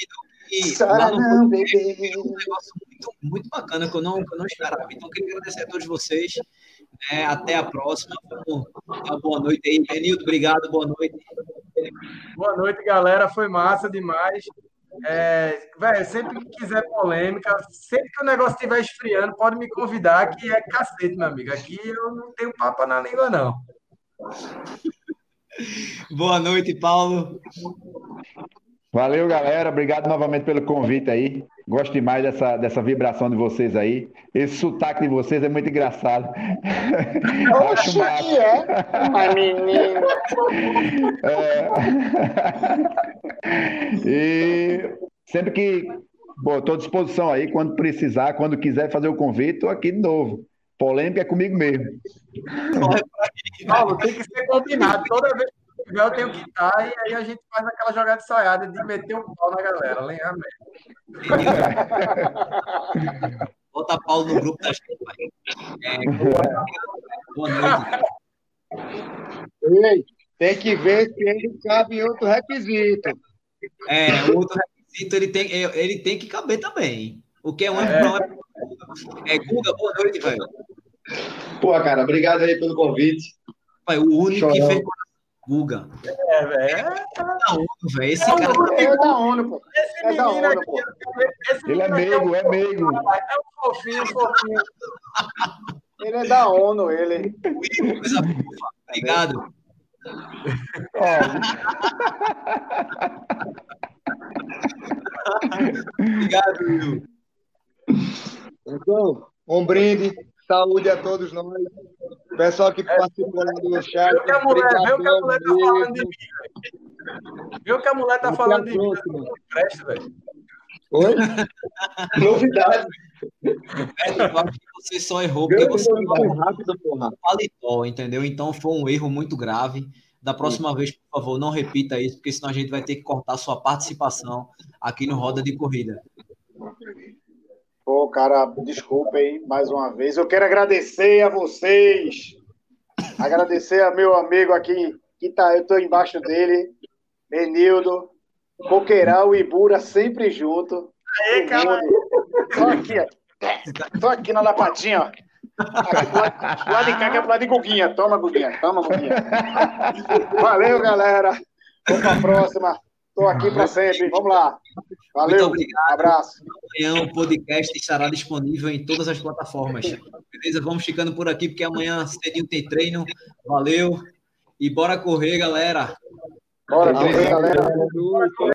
E lá no um negócio muito, muito bacana que eu, não, que eu não esperava. Então, eu queria agradecer a todos vocês. Né? Até a próxima. Uma boa noite aí. Benildo, obrigado. Boa noite. Boa noite, galera. Foi massa demais. É, velho, sempre que quiser polêmica, sempre que o negócio estiver esfriando, pode me convidar, que é cacete, meu amigo. Aqui eu não tenho papo na língua, não. Boa noite, Paulo. Valeu, galera. Obrigado novamente pelo convite aí. Gosto demais dessa, dessa vibração de vocês aí. Esse sotaque de vocês é muito engraçado. *laughs* Acho que é, uma menina. É... e sempre que estou à disposição aí, quando precisar, quando quiser fazer o convite, estou aqui de novo. Polêmica é comigo mesmo. Paulo, tem que ser combinado. Toda vez tiver, eu tenho que estar, e aí a gente faz aquela jogada ensaiada de meter o pau na galera, lenhar *laughs* mesmo. Bota Paulo no grupo da gente. É, boa noite. *laughs* Ei, tem que ver se ele cabe em outro requisito. É, outro requisito ele tem, ele tem que caber também. O que é um é, é, é Guga, boa noite, velho. Pô, cara, obrigado aí pelo convite. Pai, o único Chorão. que fez Guga. É, velho. É da ONU, velho. Esse É, cara é da ONU, pô. Esse É da menino ONU, aqui, pô. esse Ele é meigo, é meigo. É um fofinho, fofinho. Ele é da ONU, ele. coisa fofa, tá ligado? Obrigado, Will. Então, um brinde, saúde a todos nós. Pessoal que participou lá do chat. Viu que a mulher, viu que a mulher tá falando de mim, velho. Viu que a mulher tá falando de mim, presta, velho. Oi? Novidade. Eu acho que você só errou porque que você muito rápido, porra. paletó, entendeu? Então foi um erro muito grave. Da próxima vez, por favor, não repita isso, porque senão a gente vai ter que cortar sua participação aqui no Roda de Corrida. Pô, cara, desculpa aí mais uma vez. Eu quero agradecer a vocês. Agradecer a meu amigo aqui, que tá, eu tô embaixo dele, Benildo, Coqueiral e Ibura sempre junto. Aí, cara. Tô aqui, ó. Aqui na lapatinha, ó. Aqui do lado, do lado de cá, que é pro lado de Guguinha. Toma, Guguinha. Toma, Guguinha. Valeu, galera. Vamos pra próxima. Tô aqui pra sempre. Vamos lá. Muito Valeu. obrigado. Abraço. Amanhã o podcast estará disponível em todas as plataformas. Beleza? Vamos ficando por aqui, porque amanhã cedinho tem treino. Valeu. E bora correr, galera. Bora correr, galera.